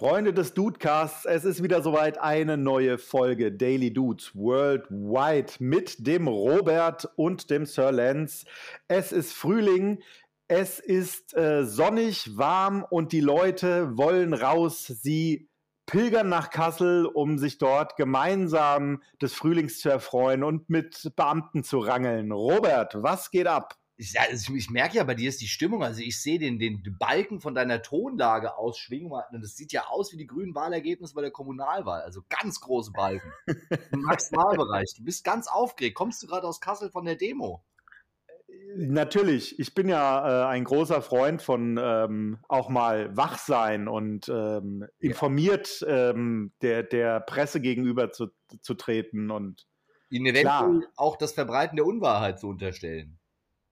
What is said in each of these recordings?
Freunde des Dudecasts, es ist wieder soweit eine neue Folge Daily Dudes Worldwide mit dem Robert und dem Sir Lance. Es ist Frühling, es ist äh, sonnig, warm und die Leute wollen raus. Sie pilgern nach Kassel, um sich dort gemeinsam des Frühlings zu erfreuen und mit Beamten zu rangeln. Robert, was geht ab? Ich, also ich merke ja, bei dir ist die Stimmung, also ich sehe den, den Balken von deiner Tonlage ausschwingen und das sieht ja aus wie die grünen Wahlergebnisse bei der Kommunalwahl, also ganz große Balken im Maximalbereich. Du bist ganz aufgeregt. Kommst du gerade aus Kassel von der Demo? Natürlich, ich bin ja äh, ein großer Freund von ähm, auch mal wach sein und ähm, informiert ähm, der, der Presse gegenüber zu, zu treten und ihnen eventuell auch das Verbreiten der Unwahrheit zu unterstellen.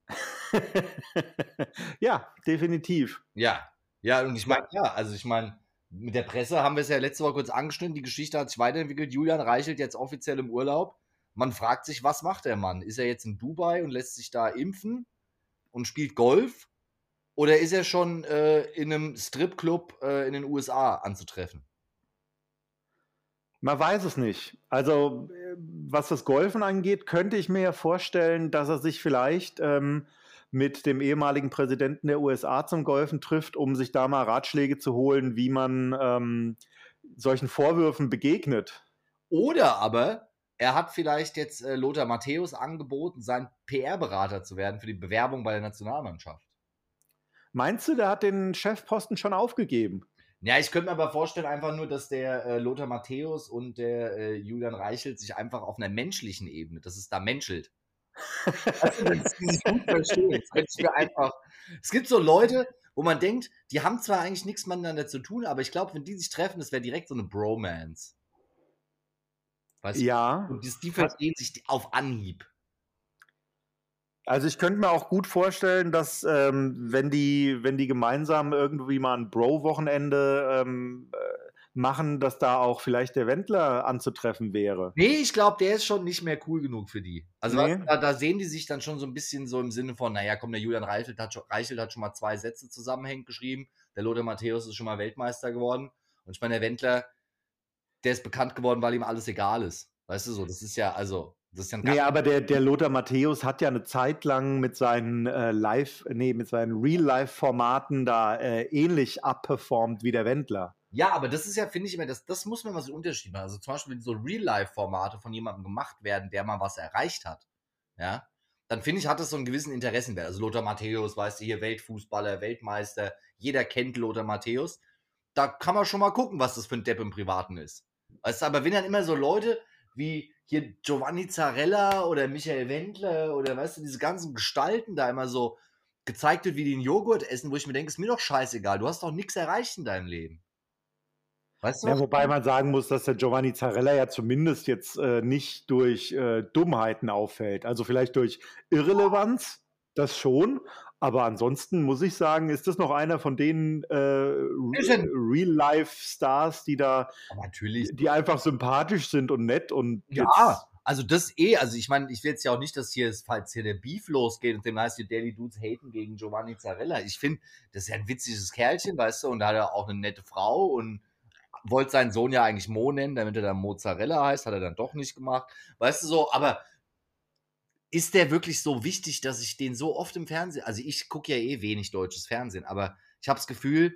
ja, definitiv. Ja, ja, und ich meine, ja, also ich meine, mit der Presse haben wir es ja letzte Woche kurz angeschnitten. Die Geschichte hat sich weiterentwickelt. Julian Reichelt jetzt offiziell im Urlaub. Man fragt sich, was macht der Mann? Ist er jetzt in Dubai und lässt sich da impfen und spielt Golf? Oder ist er schon äh, in einem Stripclub äh, in den USA anzutreffen? Man weiß es nicht. Also, äh, was das Golfen angeht, könnte ich mir ja vorstellen, dass er sich vielleicht ähm, mit dem ehemaligen Präsidenten der USA zum Golfen trifft, um sich da mal Ratschläge zu holen, wie man ähm, solchen Vorwürfen begegnet. Oder aber er hat vielleicht jetzt äh, Lothar Matthäus angeboten, sein PR-Berater zu werden für die Bewerbung bei der Nationalmannschaft. Meinst du, der hat den Chefposten schon aufgegeben? Ja, ich könnte mir aber vorstellen, einfach nur, dass der äh, Lothar Matthäus und der äh, Julian Reichelt sich einfach auf einer menschlichen Ebene, dass es da menschelt. also, dass die sich gut verstehen. Das einfach. Es gibt so Leute, wo man denkt, die haben zwar eigentlich nichts miteinander zu tun, aber ich glaube, wenn die sich treffen, das wäre direkt so eine Bromance. Weißt ja. Du? Und die, die verstehen sich auf Anhieb. Also ich könnte mir auch gut vorstellen, dass ähm, wenn die, wenn die gemeinsam irgendwie mal ein Bro-Wochenende ähm, äh, machen, dass da auch vielleicht der Wendler anzutreffen wäre. Nee, ich glaube, der ist schon nicht mehr cool genug für die. Also nee. da, da, sehen die sich dann schon so ein bisschen so im Sinne von, naja, komm, der Julian Reichelt hat, Reichelt hat schon mal zwei Sätze zusammenhängend geschrieben, der Lothar Matthäus ist schon mal Weltmeister geworden und ich meine, der Wendler, der ist bekannt geworden, weil ihm alles egal ist. Weißt du so, das ist ja, also, das ist ja nee, aber der, der Lothar Matthäus hat ja eine Zeit lang mit seinen äh, Live, nee, mit seinen Real-Life-Formaten da äh, ähnlich abperformt wie der Wendler. Ja, aber das ist ja, finde ich immer, das, das muss man mal so Unterschied machen. Also zum Beispiel, wenn so Real-Life-Formate von jemandem gemacht werden, der mal was erreicht hat, ja, dann finde ich, hat das so einen gewissen Interessenwert. Also Lothar Matthäus, weißt du, hier Weltfußballer, Weltmeister, jeder kennt Lothar Matthäus. Da kann man schon mal gucken, was das für ein Depp im Privaten ist. Weißt du, aber wenn dann immer so Leute wie hier Giovanni Zarella oder Michael Wendler oder weißt du, diese ganzen Gestalten da immer so gezeigt wird, wie die einen Joghurt essen, wo ich mir denke, ist mir doch scheißegal, du hast doch nichts erreicht in deinem Leben. Weißt du? Ja, wobei man sagen muss, dass der Giovanni Zarella ja zumindest jetzt äh, nicht durch äh, Dummheiten auffällt. Also vielleicht durch Irrelevanz, das schon, aber ansonsten muss ich sagen, ist das noch einer von den äh, Real-Life-Stars, die da, natürlich. die einfach sympathisch sind und nett und ja. Also das eh, also ich meine, ich will jetzt ja auch nicht, dass hier, falls hier der Beef losgeht und dem heißt die Daily Dudes haten gegen Giovanni Zarella. Ich finde, das ist ja ein witziges Kerlchen, weißt du, und da hat er auch eine nette Frau und wollte seinen Sohn ja eigentlich Mo nennen, damit er dann Mozzarella heißt, hat er dann doch nicht gemacht. Weißt du so, aber ist der wirklich so wichtig, dass ich den so oft im Fernsehen, also ich gucke ja eh wenig deutsches Fernsehen, aber ich habe das Gefühl,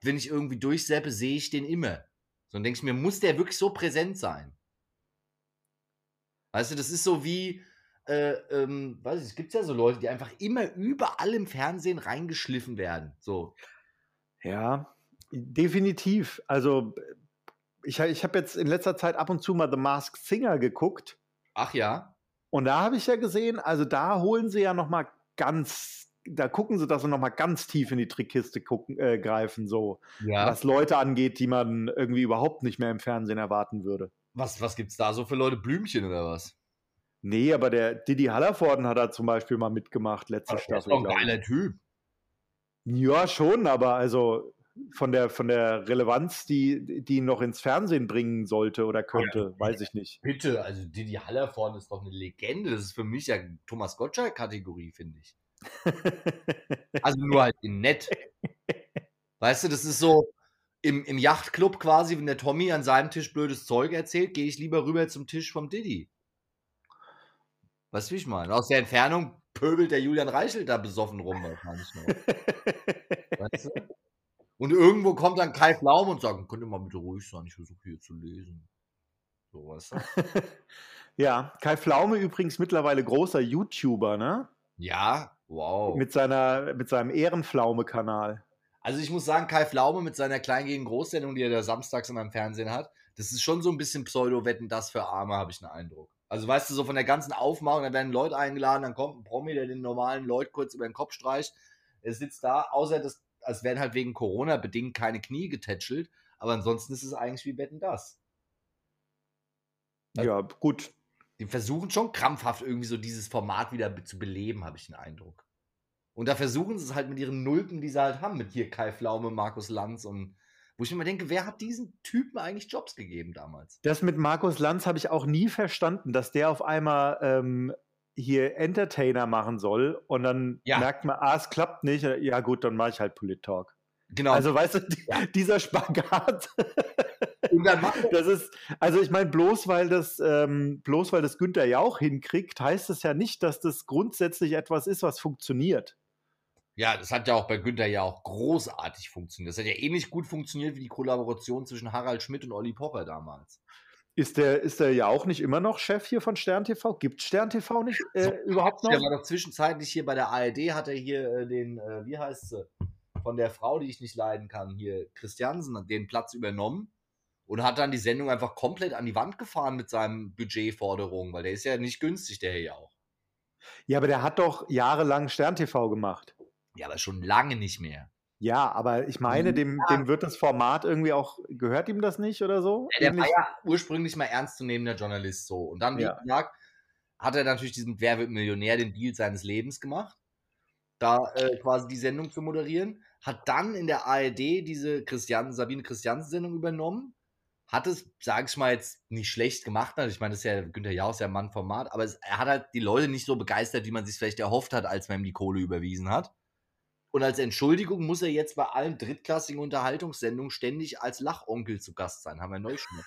wenn ich irgendwie durchseppe, sehe ich den immer. So, und denke ich mir, muss der wirklich so präsent sein? Weißt du, das ist so wie, äh, ähm, weiß ich, es gibt ja so Leute, die einfach immer überall im Fernsehen reingeschliffen werden. So. Ja, definitiv. Also, ich, ich habe jetzt in letzter Zeit ab und zu mal The Masked Singer geguckt. Ach ja. Und da habe ich ja gesehen, also da holen sie ja noch mal ganz, da gucken sie, dass sie noch mal ganz tief in die Trickkiste gucken, äh, greifen, so ja. was Leute angeht, die man irgendwie überhaupt nicht mehr im Fernsehen erwarten würde. Was, was gibt's da so für Leute? Blümchen oder was? Nee, aber der Didi Hallervorden hat da zum Beispiel mal mitgemacht, letzte Ach, Staffel. Das ist doch ein geiler Typ. Ja, schon, aber also von der, von der Relevanz, die, die ihn noch ins Fernsehen bringen sollte oder könnte, ja, weiß ich nicht. Bitte, also Didi Hallervorden ist doch eine Legende. Das ist für mich ja Thomas Gottschalk-Kategorie, finde ich. also nur halt in nett. Weißt du, das ist so, im, im Yachtclub quasi, wenn der Tommy an seinem Tisch blödes Zeug erzählt, gehe ich lieber rüber zum Tisch vom Diddy. Weißt du, wie ich meine? Aus der Entfernung pöbelt der Julian Reichelt da besoffen rum wahrscheinlich noch. weißt du? Und irgendwo kommt dann Kai Flaum und sagt, könnt ihr mal bitte ruhig sein, ich versuche hier zu lesen. So, du? ja, Kai Pflaume übrigens mittlerweile großer YouTuber, ne? Ja, wow. Mit, seiner, mit seinem Ehrenpflaume-Kanal. Also ich muss sagen, Kai Pflaume mit seiner Klein gegen Großsendung, die er da samstags in meinem Fernsehen hat, das ist schon so ein bisschen Pseudo-Wetten, das für Arme, habe ich einen Eindruck. Also weißt du, so von der ganzen Aufmachung, da werden Leute eingeladen, dann kommt ein Promi, der den normalen Leuten kurz über den Kopf streicht. Er sitzt da, außer dass, als werden halt wegen Corona bedingt keine Knie getätschelt, aber ansonsten ist es eigentlich wie Wetten das. Ja, gut. Die versuchen schon krampfhaft irgendwie so dieses Format wieder zu beleben, habe ich den Eindruck. Und da versuchen sie es halt mit ihren Nulpen, die sie halt haben, mit hier Kai Flaume, Markus Lanz und wo ich mir denke, wer hat diesen Typen eigentlich Jobs gegeben damals? Das mit Markus Lanz habe ich auch nie verstanden, dass der auf einmal ähm, hier Entertainer machen soll und dann ja. merkt man, ah, es klappt nicht. Ja, gut, dann mache ich halt Polit-Talk. Genau. Also, weißt du, ja. dieser Spagat. das ist, also ich meine, bloß weil das, ähm, bloß weil das Günther Jauch hinkriegt, heißt das ja nicht, dass das grundsätzlich etwas ist, was funktioniert. Ja, das hat ja auch bei Günther ja auch großartig funktioniert. Das hat ja ähnlich gut funktioniert wie die Kollaboration zwischen Harald Schmidt und Olli Pocher damals. Ist der, ist der ja auch nicht immer noch Chef hier von Stern TV? Gibt Stern TV nicht äh, so, überhaupt noch? Der war doch zwischenzeitlich hier bei der ARD, hat er hier äh, den, äh, wie heißt sie, von der Frau, die ich nicht leiden kann, hier Christiansen, den Platz übernommen und hat dann die Sendung einfach komplett an die Wand gefahren mit seinen Budgetforderungen, weil der ist ja nicht günstig, der hier ja auch. Ja, aber der hat doch jahrelang Stern TV gemacht. Ja, aber schon lange nicht mehr. Ja, aber ich meine, dem, ja. dem wird das Format irgendwie auch, gehört ihm das nicht oder so? Ja, der Ähnlich? war ja ursprünglich mal ernstzunehmender Journalist so. Und dann, wie ja. gesagt, hat er natürlich diesen Wer wird Millionär, den Deal seines Lebens gemacht, da äh, quasi die Sendung zu moderieren. Hat dann in der ARD diese Christian, Sabine Christiansen-Sendung übernommen. Hat es, sag ich mal, jetzt nicht schlecht gemacht. Also ich meine, das ist ja Günther Jauch, ja Mann Format, aber es, er hat halt die Leute nicht so begeistert, wie man sich vielleicht erhofft hat, als man ihm die Kohle überwiesen hat. Und als Entschuldigung muss er jetzt bei allen drittklassigen Unterhaltungssendungen ständig als Lachonkel zu Gast sein. Haben wir neu schon mal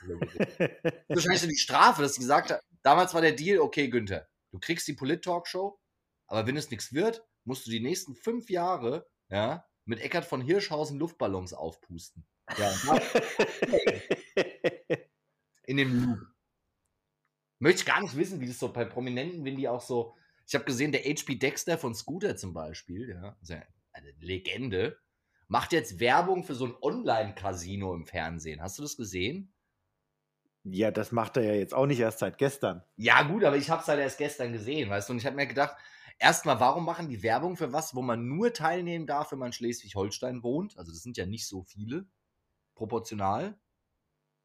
Wahrscheinlich so die Strafe, dass sie gesagt hat, damals war der Deal, okay, Günther, du kriegst die Polit-Talkshow, aber wenn es nichts wird, musst du die nächsten fünf Jahre ja, mit Eckart von Hirschhausen Luftballons aufpusten. Ja, in dem Loop. Möchte ich gar nicht wissen, wie das so bei Prominenten, wenn die auch so. Ich habe gesehen, der HP Dexter von Scooter zum Beispiel, ja, also eine Legende, macht jetzt Werbung für so ein Online-Casino im Fernsehen. Hast du das gesehen? Ja, das macht er ja jetzt auch nicht erst seit gestern. Ja, gut, aber ich habe es halt erst gestern gesehen, weißt du? Und ich habe mir gedacht, erstmal, warum machen die Werbung für was, wo man nur teilnehmen darf, wenn man in Schleswig-Holstein wohnt? Also, das sind ja nicht so viele, proportional.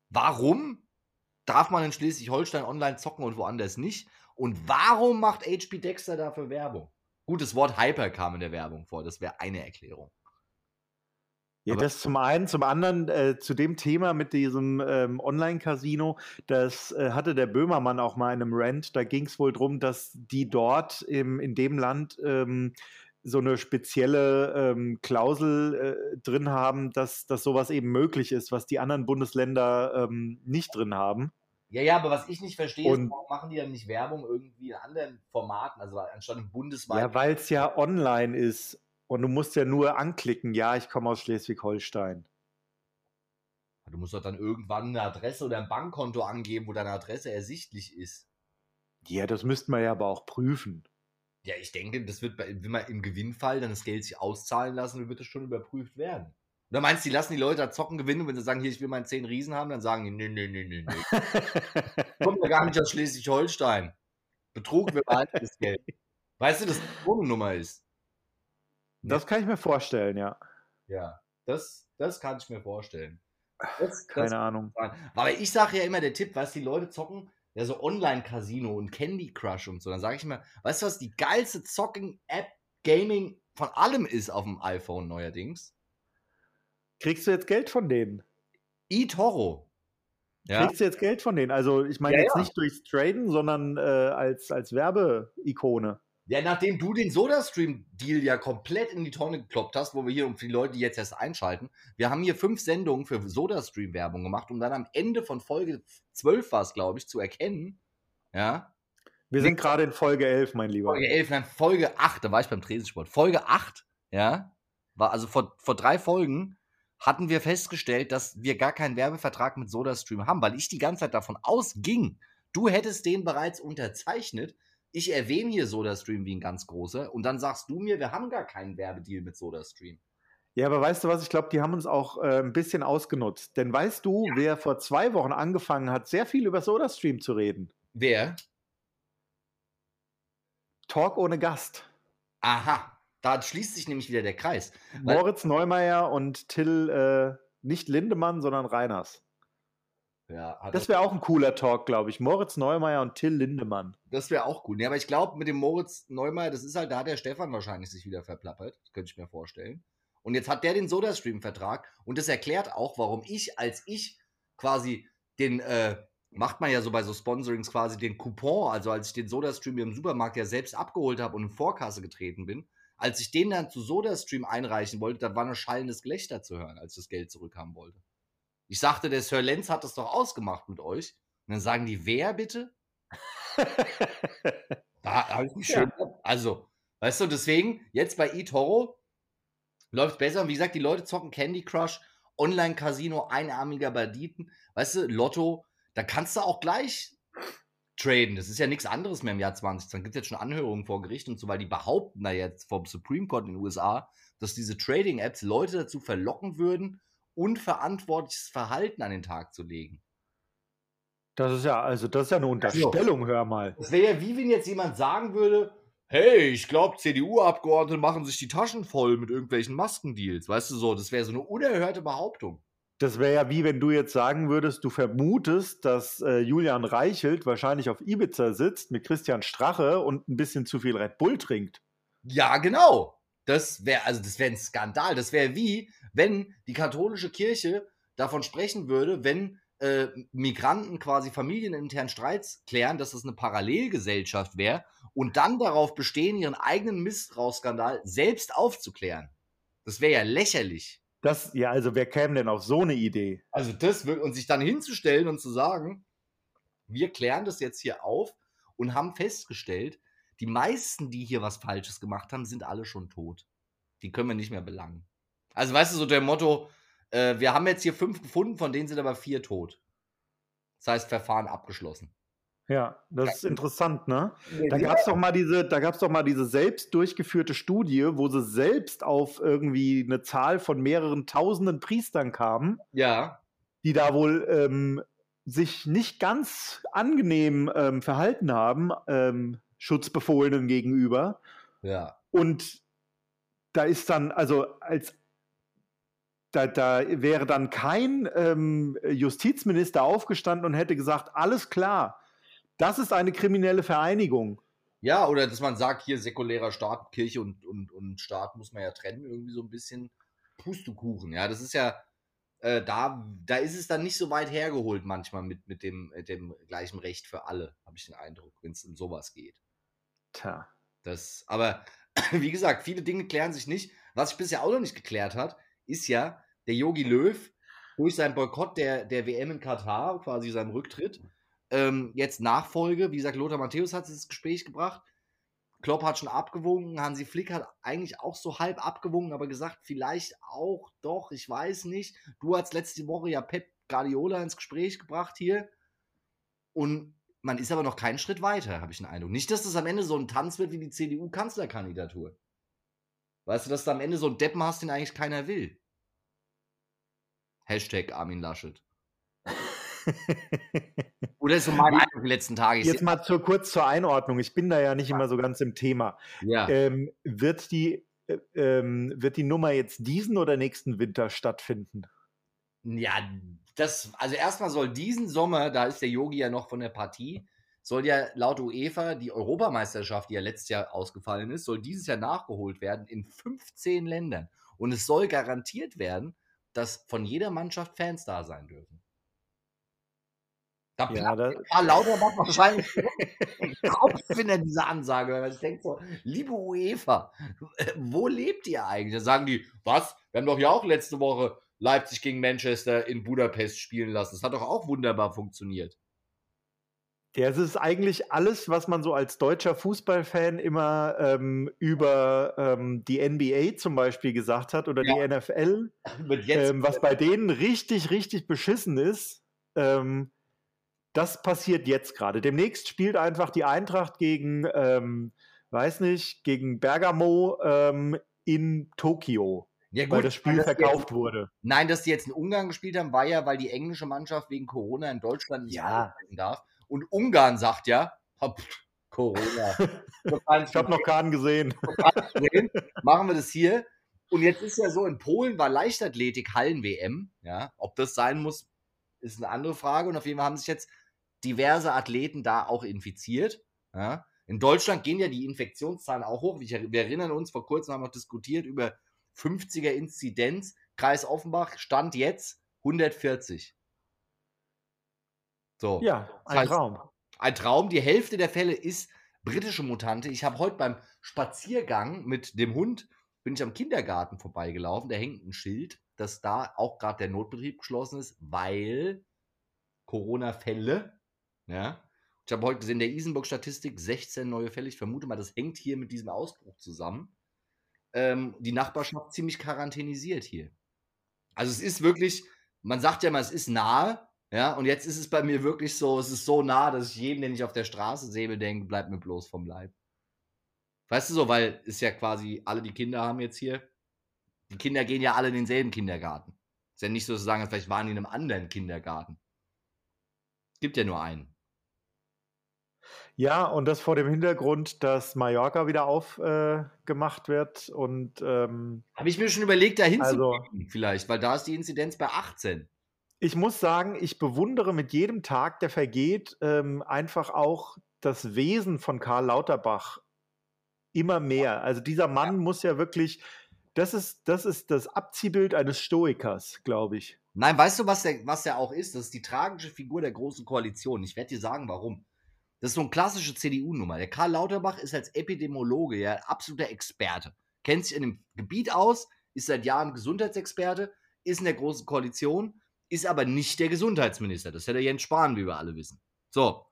Warum darf man in Schleswig-Holstein online zocken und woanders nicht? Und warum macht HP Dexter dafür Werbung? Gut, das Wort Hyper kam in der Werbung vor, das wäre eine Erklärung. Ja, Aber das zum einen. Zum anderen äh, zu dem Thema mit diesem ähm, Online-Casino, das äh, hatte der Böhmermann auch mal in einem Rant. Da ging es wohl darum, dass die dort im, in dem Land ähm, so eine spezielle ähm, Klausel äh, drin haben, dass, dass sowas eben möglich ist, was die anderen Bundesländer ähm, nicht drin haben. Ja, ja, aber was ich nicht verstehe, und, ist, warum machen die dann nicht Werbung irgendwie in anderen Formaten, also anstatt im bundesweit? Ja, weil es ja online ist und du musst ja nur anklicken, ja, ich komme aus Schleswig-Holstein. Du musst doch dann irgendwann eine Adresse oder ein Bankkonto angeben, wo deine Adresse ersichtlich ist. Ja, das müsste man ja aber auch prüfen. Ja, ich denke, das wird, bei, wenn man im Gewinnfall dann das Geld sich auszahlen lassen, dann wird das schon überprüft werden. Oder meinst du, die lassen die Leute da zocken gewinnen und wenn sie sagen, hier, ich will meinen 10 Riesen haben, dann sagen die, nö, nö, nö, nö, nö. Kommt ja gar nicht aus Schleswig-Holstein. Betrug, wir behalten das Geld. Weißt du, dass das eine Nummer ist? Das kann ich mir vorstellen, ja. Ja, das, das kann ich mir vorstellen. Das, Keine das Ahnung. Aber ich sage ja immer, der Tipp, was die Leute zocken, ja, so Online-Casino und Candy Crush und so. Dann sage ich immer, weißt du, was die geilste Zocken-App, Gaming von allem ist auf dem iPhone neuerdings? Kriegst du jetzt Geld von denen? eToro. Ja. Kriegst du jetzt Geld von denen? Also ich meine ja, jetzt ja. nicht durchs Traden, sondern äh, als, als Werbeikone. Ja, nachdem du den SodaStream-Deal ja komplett in die Tonne gekloppt hast, wo wir hier, um die Leute, die jetzt erst einschalten, wir haben hier fünf Sendungen für SodaStream-Werbung gemacht, um dann am Ende von Folge 12 war es, glaube ich, zu erkennen, ja. Wir sind gerade in Folge 11, mein Lieber. Folge 11, nein, Folge 8, da war ich beim Tresensport. Folge 8, ja, war also vor, vor drei Folgen hatten wir festgestellt, dass wir gar keinen Werbevertrag mit SodaStream haben, weil ich die ganze Zeit davon ausging, du hättest den bereits unterzeichnet ich erwähne hier SodaStream wie ein ganz großer und dann sagst du mir, wir haben gar keinen Werbedeal mit SodaStream. Ja, aber weißt du was? Ich glaube, die haben uns auch äh, ein bisschen ausgenutzt. Denn weißt du, ja. wer vor zwei Wochen angefangen hat, sehr viel über SodaStream zu reden? Wer? Talk ohne Gast. Aha, da schließt sich nämlich wieder der Kreis. Moritz Neumeier und Till, äh, nicht Lindemann, sondern Reiners. Ja, das wäre auch ein cooler Talk, glaube ich. Moritz Neumeier und Till Lindemann. Das wäre auch cool. Ja, aber ich glaube, mit dem Moritz Neumeier, das ist halt, da hat der Stefan wahrscheinlich sich wieder verplappert. Das könnte ich mir vorstellen. Und jetzt hat der den SodaStream-Vertrag und das erklärt auch, warum ich, als ich quasi den, äh, macht man ja so bei so Sponsorings quasi den Coupon, also als ich den SodaStream im Supermarkt ja selbst abgeholt habe und in Vorkasse getreten bin, als ich den dann zu SodaStream einreichen wollte, da war ein schallendes Gelächter zu hören, als ich das Geld zurückhaben wollte. Ich sagte, der Sir Lenz hat das doch ausgemacht mit euch. Und dann sagen die, wer bitte? da habe ich mich schön. Ja. Also, weißt du, deswegen, jetzt bei eToro läuft es besser. Und wie gesagt, die Leute zocken Candy Crush, Online-Casino, einarmiger Banditen, weißt du, Lotto, da kannst du auch gleich traden. Das ist ja nichts anderes mehr im Jahr 20. Dann gibt es jetzt schon Anhörungen vor Gericht und so, weil die behaupten da jetzt vom Supreme Court in den USA, dass diese Trading-Apps Leute dazu verlocken würden, unverantwortliches Verhalten an den Tag zu legen. Das ist ja, also das ist ja eine Unterstellung, also, hör mal. Das wäre ja wie wenn jetzt jemand sagen würde, hey, ich glaube, CDU-Abgeordnete machen sich die Taschen voll mit irgendwelchen Maskendeals. Weißt du so, das wäre so eine unerhörte Behauptung. Das wäre ja wie wenn du jetzt sagen würdest, du vermutest, dass äh, Julian Reichelt wahrscheinlich auf Ibiza sitzt mit Christian Strache und ein bisschen zu viel Red Bull trinkt. Ja, genau. Das wäre, also das wäre ein Skandal. Das wäre wie, wenn die katholische Kirche davon sprechen würde, wenn äh, Migranten quasi familieninternen Streits klären, dass das eine Parallelgesellschaft wäre und dann darauf bestehen, ihren eigenen Missbrauchsskandal selbst aufzuklären. Das wäre ja lächerlich. Das, ja, also wer käme denn auf so eine Idee? Also das und sich dann hinzustellen und zu sagen, wir klären das jetzt hier auf und haben festgestellt, die meisten, die hier was Falsches gemacht haben, sind alle schon tot. Die können wir nicht mehr belangen. Also, weißt du, so der Motto, äh, wir haben jetzt hier fünf gefunden, von denen sind aber vier tot. Das heißt, Verfahren abgeschlossen. Ja, das ist interessant, ne? Da gab es doch mal diese, da gab doch mal diese selbst durchgeführte Studie, wo sie selbst auf irgendwie eine Zahl von mehreren tausenden Priestern kamen. Ja. Die da wohl ähm, sich nicht ganz angenehm ähm, verhalten haben. Ähm, Schutzbefohlenen gegenüber. Ja. Und da ist dann, also als da, da wäre dann kein ähm, Justizminister aufgestanden und hätte gesagt, alles klar, das ist eine kriminelle Vereinigung. Ja, oder dass man sagt, hier säkulärer Staat, Kirche und, und, und Staat muss man ja trennen, irgendwie so ein bisschen Pustekuchen. Ja, das ist ja, äh, da, da ist es dann nicht so weit hergeholt manchmal mit, mit, dem, mit dem gleichen Recht für alle, habe ich den Eindruck, wenn es um sowas geht. Tja. Das, aber wie gesagt, viele Dinge klären sich nicht. Was sich bisher auch noch nicht geklärt hat, ist ja der Yogi Löw durch seinen Boykott der, der WM in Katar, quasi seinem Rücktritt, ähm, jetzt Nachfolge. Wie gesagt, Lothar Matthäus hat das Gespräch gebracht. Klopp hat schon abgewogen, Hansi Flick hat eigentlich auch so halb abgewogen, aber gesagt, vielleicht auch doch, ich weiß nicht. Du hast letzte Woche ja Pep Guardiola ins Gespräch gebracht hier. Und man ist aber noch keinen Schritt weiter, habe ich den Eindruck. Nicht, dass das am Ende so ein Tanz wird wie die CDU-Kanzlerkandidatur. Weißt du, dass du am Ende so einen Deppen hast, den eigentlich keiner will. Hashtag Armin Laschet. Oder ist so mein Eindruck die letzten Tage. Jetzt mal zur, kurz zur Einordnung. Ich bin da ja nicht immer so ganz im Thema. Ja. Ähm, wird, die, äh, ähm, wird die Nummer jetzt diesen oder nächsten Winter stattfinden? Ja, das, also erstmal soll diesen Sommer, da ist der Yogi ja noch von der Partie, soll ja laut UEFA die Europameisterschaft, die ja letztes Jahr ausgefallen ist, soll dieses Jahr nachgeholt werden in 15 Ländern. Und es soll garantiert werden, dass von jeder Mannschaft Fans da sein dürfen. Da ja, da Karl Lauterbach wahrscheinlich Kopf in dieser Ansage. Weil ich denke so, liebe UEFA, wo lebt ihr eigentlich? Da sagen die, was? Wir haben doch ja auch letzte Woche Leipzig gegen Manchester in Budapest spielen lassen. Das hat doch auch wunderbar funktioniert. Ja, es ist eigentlich alles, was man so als deutscher Fußballfan immer ähm, über ähm, die NBA zum Beispiel gesagt hat oder ja. die NFL, ähm, was bei denen richtig, richtig beschissen ist. Ähm, das passiert jetzt gerade. Demnächst spielt einfach die Eintracht gegen, ähm, weiß nicht, gegen Bergamo ähm, in Tokio. Ja, gut, weil das Spiel verkauft jetzt, wurde. Nein, dass die jetzt in Ungarn gespielt haben, war ja, weil die englische Mannschaft wegen Corona in Deutschland nicht ja. darf. Und Ungarn sagt ja, hopp, Corona. ich habe noch keinen gesehen. Machen wir das hier. Und jetzt ist ja so, in Polen war Leichtathletik Hallen-WM. Ja, ob das sein muss, ist eine andere Frage. Und auf jeden Fall haben sich jetzt diverse Athleten da auch infiziert. Ja. In Deutschland gehen ja die Infektionszahlen auch hoch. Wir erinnern uns, vor kurzem haben wir diskutiert über 50er Inzidenz. Kreis Offenbach stand jetzt 140. So. Ja, ein heißt, Traum. Ein Traum. Die Hälfte der Fälle ist britische Mutante. Ich habe heute beim Spaziergang mit dem Hund, bin ich am Kindergarten vorbeigelaufen. Da hängt ein Schild, dass da auch gerade der Notbetrieb geschlossen ist, weil Corona-Fälle ja. Ich habe heute gesehen, der Isenburg-Statistik 16 neue Fälle. Ich vermute mal, das hängt hier mit diesem Ausbruch zusammen. Ähm, die Nachbarschaft ziemlich quarantänisiert hier. Also es ist wirklich, man sagt ja mal, es ist nahe, ja, und jetzt ist es bei mir wirklich so, es ist so nah, dass ich jedem, den ich auf der Straße sehe, denke, bleib mir bloß vom Leib. Weißt du so, weil es ja quasi alle die Kinder haben jetzt hier. Die Kinder gehen ja alle in denselben Kindergarten. Ist ja nicht so zu sagen, vielleicht waren die in einem anderen Kindergarten. Gibt ja nur einen. Ja, und das vor dem Hintergrund, dass Mallorca wieder aufgemacht äh, wird und ähm, habe ich mir schon überlegt, dahin also, zu gehen, vielleicht, weil da ist die Inzidenz bei 18. Ich muss sagen, ich bewundere mit jedem Tag, der vergeht, ähm, einfach auch das Wesen von Karl Lauterbach immer mehr. Also dieser Mann ja. muss ja wirklich, das ist, das ist das Abziehbild eines Stoikers, glaube ich. Nein, weißt du, was der, was der auch ist? Das ist die tragische Figur der Großen Koalition. Ich werde dir sagen, warum. Das ist so eine klassische CDU-Nummer. Der Karl Lauterbach ist als Epidemiologe ja absoluter Experte. Kennt sich in dem Gebiet aus, ist seit Jahren Gesundheitsexperte, ist in der Großen Koalition, ist aber nicht der Gesundheitsminister. Das hätte Jens Spahn, wie wir alle wissen. So.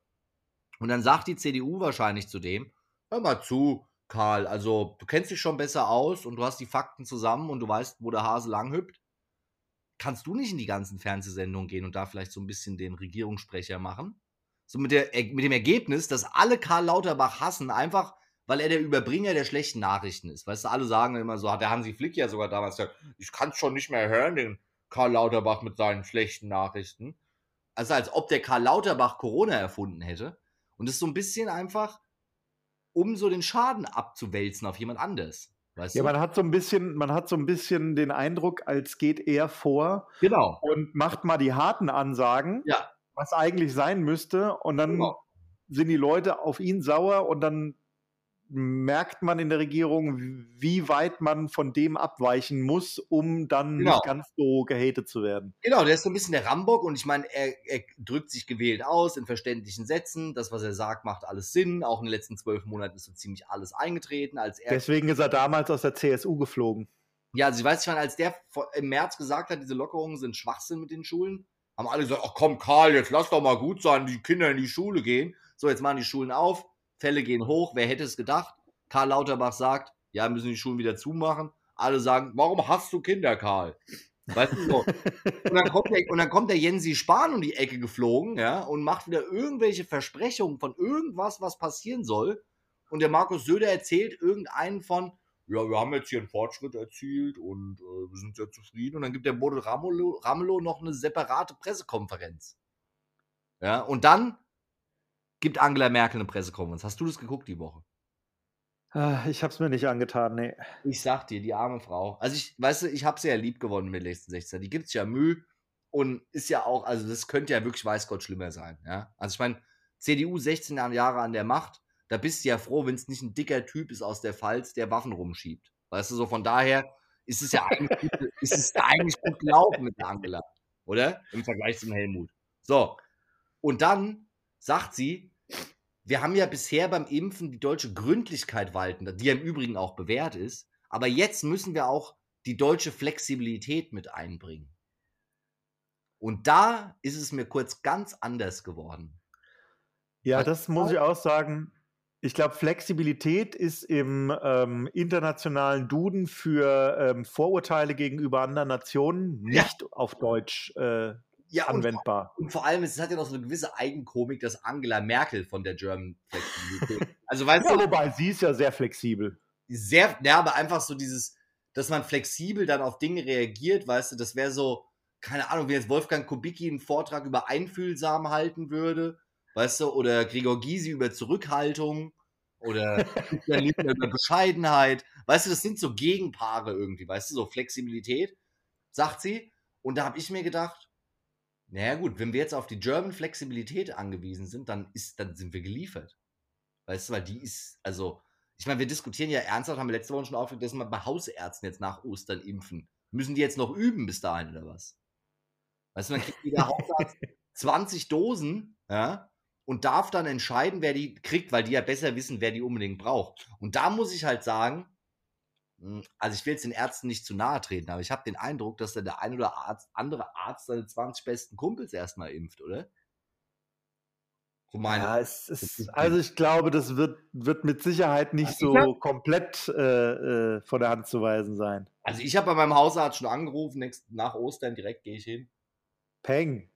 Und dann sagt die CDU wahrscheinlich zu dem: Hör mal zu, Karl, also du kennst dich schon besser aus und du hast die Fakten zusammen und du weißt, wo der Hase lang hüpft. Kannst du nicht in die ganzen Fernsehsendungen gehen und da vielleicht so ein bisschen den Regierungssprecher machen? So mit, der, mit dem Ergebnis, dass alle Karl Lauterbach hassen, einfach weil er der Überbringer der schlechten Nachrichten ist. Weißt du, alle sagen immer so, hat der Hansi Flick ja sogar damals gesagt, ich kann es schon nicht mehr hören, den Karl Lauterbach mit seinen schlechten Nachrichten. Also als ob der Karl Lauterbach Corona erfunden hätte. Und das ist so ein bisschen einfach, um so den Schaden abzuwälzen auf jemand anderes. Weißt ja, du? man hat so ein bisschen, man hat so ein bisschen den Eindruck, als geht er vor genau. und macht mal die harten Ansagen, ja. Was eigentlich sein müsste, und dann genau. sind die Leute auf ihn sauer und dann merkt man in der Regierung, wie weit man von dem abweichen muss, um dann genau. nicht ganz so gehatet zu werden. Genau, der ist so ein bisschen der Rambock und ich meine, er, er, drückt sich gewählt aus in verständlichen Sätzen. Das, was er sagt, macht alles Sinn. Auch in den letzten zwölf Monaten ist so ziemlich alles eingetreten. Als er Deswegen ist er damals aus der CSU geflogen. Ja, also ich weiß nicht, als der im März gesagt hat, diese Lockerungen sind Schwachsinn mit den Schulen, haben alle gesagt, ach komm Karl, jetzt lass doch mal gut sein, die Kinder in die Schule gehen. So, jetzt machen die Schulen auf Fälle gehen hoch. Wer hätte es gedacht? Karl Lauterbach sagt, ja, müssen die Schulen wieder zumachen. Alle sagen, warum hast du Kinder, Karl? Weißt du so? und, dann kommt der, und dann kommt der Jensi Spahn um die Ecke geflogen, ja, und macht wieder irgendwelche Versprechungen von irgendwas, was passieren soll. Und der Markus Söder erzählt irgendeinen von, ja, wir haben jetzt hier einen Fortschritt erzielt und äh, wir sind sehr zufrieden. Und dann gibt der Bodo Ramelow, Ramelow noch eine separate Pressekonferenz. Ja, und dann gibt Angela Merkel eine Pressekonferenz. Hast du das geguckt die Woche? Ah, ich habe es mir nicht angetan, nee. Ich sag dir, die arme Frau. Also ich, weißt du, ich habe sie ja lieb gewonnen mit den letzten 16. Die gibt es ja Mühe und ist ja auch, also das könnte ja wirklich, weiß Gott, schlimmer sein. Ja? Also ich meine, CDU 16 Jahre an der Macht, da bist du ja froh, wenn es nicht ein dicker Typ ist aus der Pfalz, der Waffen rumschiebt. Weißt du, so von daher ist es ja eigentlich, ist es eigentlich gut gelaufen mit der Angela, oder? Im Vergleich zum Helmut. So, Und dann sagt sie, wir haben ja bisher beim Impfen die deutsche Gründlichkeit walten, die ja im Übrigen auch bewährt ist. Aber jetzt müssen wir auch die deutsche Flexibilität mit einbringen. Und da ist es mir kurz ganz anders geworden. Ja, das muss ich auch sagen. Ich glaube, Flexibilität ist im ähm, internationalen Duden für ähm, Vorurteile gegenüber anderen Nationen nicht ja. auf Deutsch äh, ja, anwendbar. Und, und, vor allem, es hat ja noch so eine gewisse Eigenkomik, dass Angela Merkel von der German Flexibilität. Also, weißt ja, du, wobei sie ist ja sehr flexibel. Sehr, ja, aber einfach so dieses, dass man flexibel dann auf Dinge reagiert, weißt du, das wäre so, keine Ahnung, wie jetzt Wolfgang Kubicki einen Vortrag über Einfühlsam halten würde weißt du, oder Gregor Gysi über Zurückhaltung oder über Bescheidenheit. Weißt du, das sind so Gegenpaare irgendwie, weißt du, so Flexibilität, sagt sie. Und da habe ich mir gedacht, naja gut, wenn wir jetzt auf die German Flexibilität angewiesen sind, dann ist, dann sind wir geliefert. Weißt du, weil die ist, also, ich meine, wir diskutieren ja ernsthaft, haben wir letzte Woche schon aufgeregt, dass wir bei Hausärzten jetzt nach Ostern impfen. Müssen die jetzt noch üben bis dahin oder was? Weißt du, dann kriegt jeder Hausarzt 20 Dosen, ja, und darf dann entscheiden, wer die kriegt, weil die ja besser wissen, wer die unbedingt braucht. Und da muss ich halt sagen, hm, also ich will jetzt den Ärzten nicht zu nahe treten, aber ich habe den Eindruck, dass da der ein oder Arzt, andere Arzt seine 20 besten Kumpels erstmal impft, oder? So meine ja, es ist, also ich glaube, das wird, wird mit Sicherheit nicht also so hab, komplett äh, äh, von der Hand zu weisen sein. Also ich habe bei meinem Hausarzt schon angerufen, nächst, nach Ostern direkt gehe ich hin. Peng.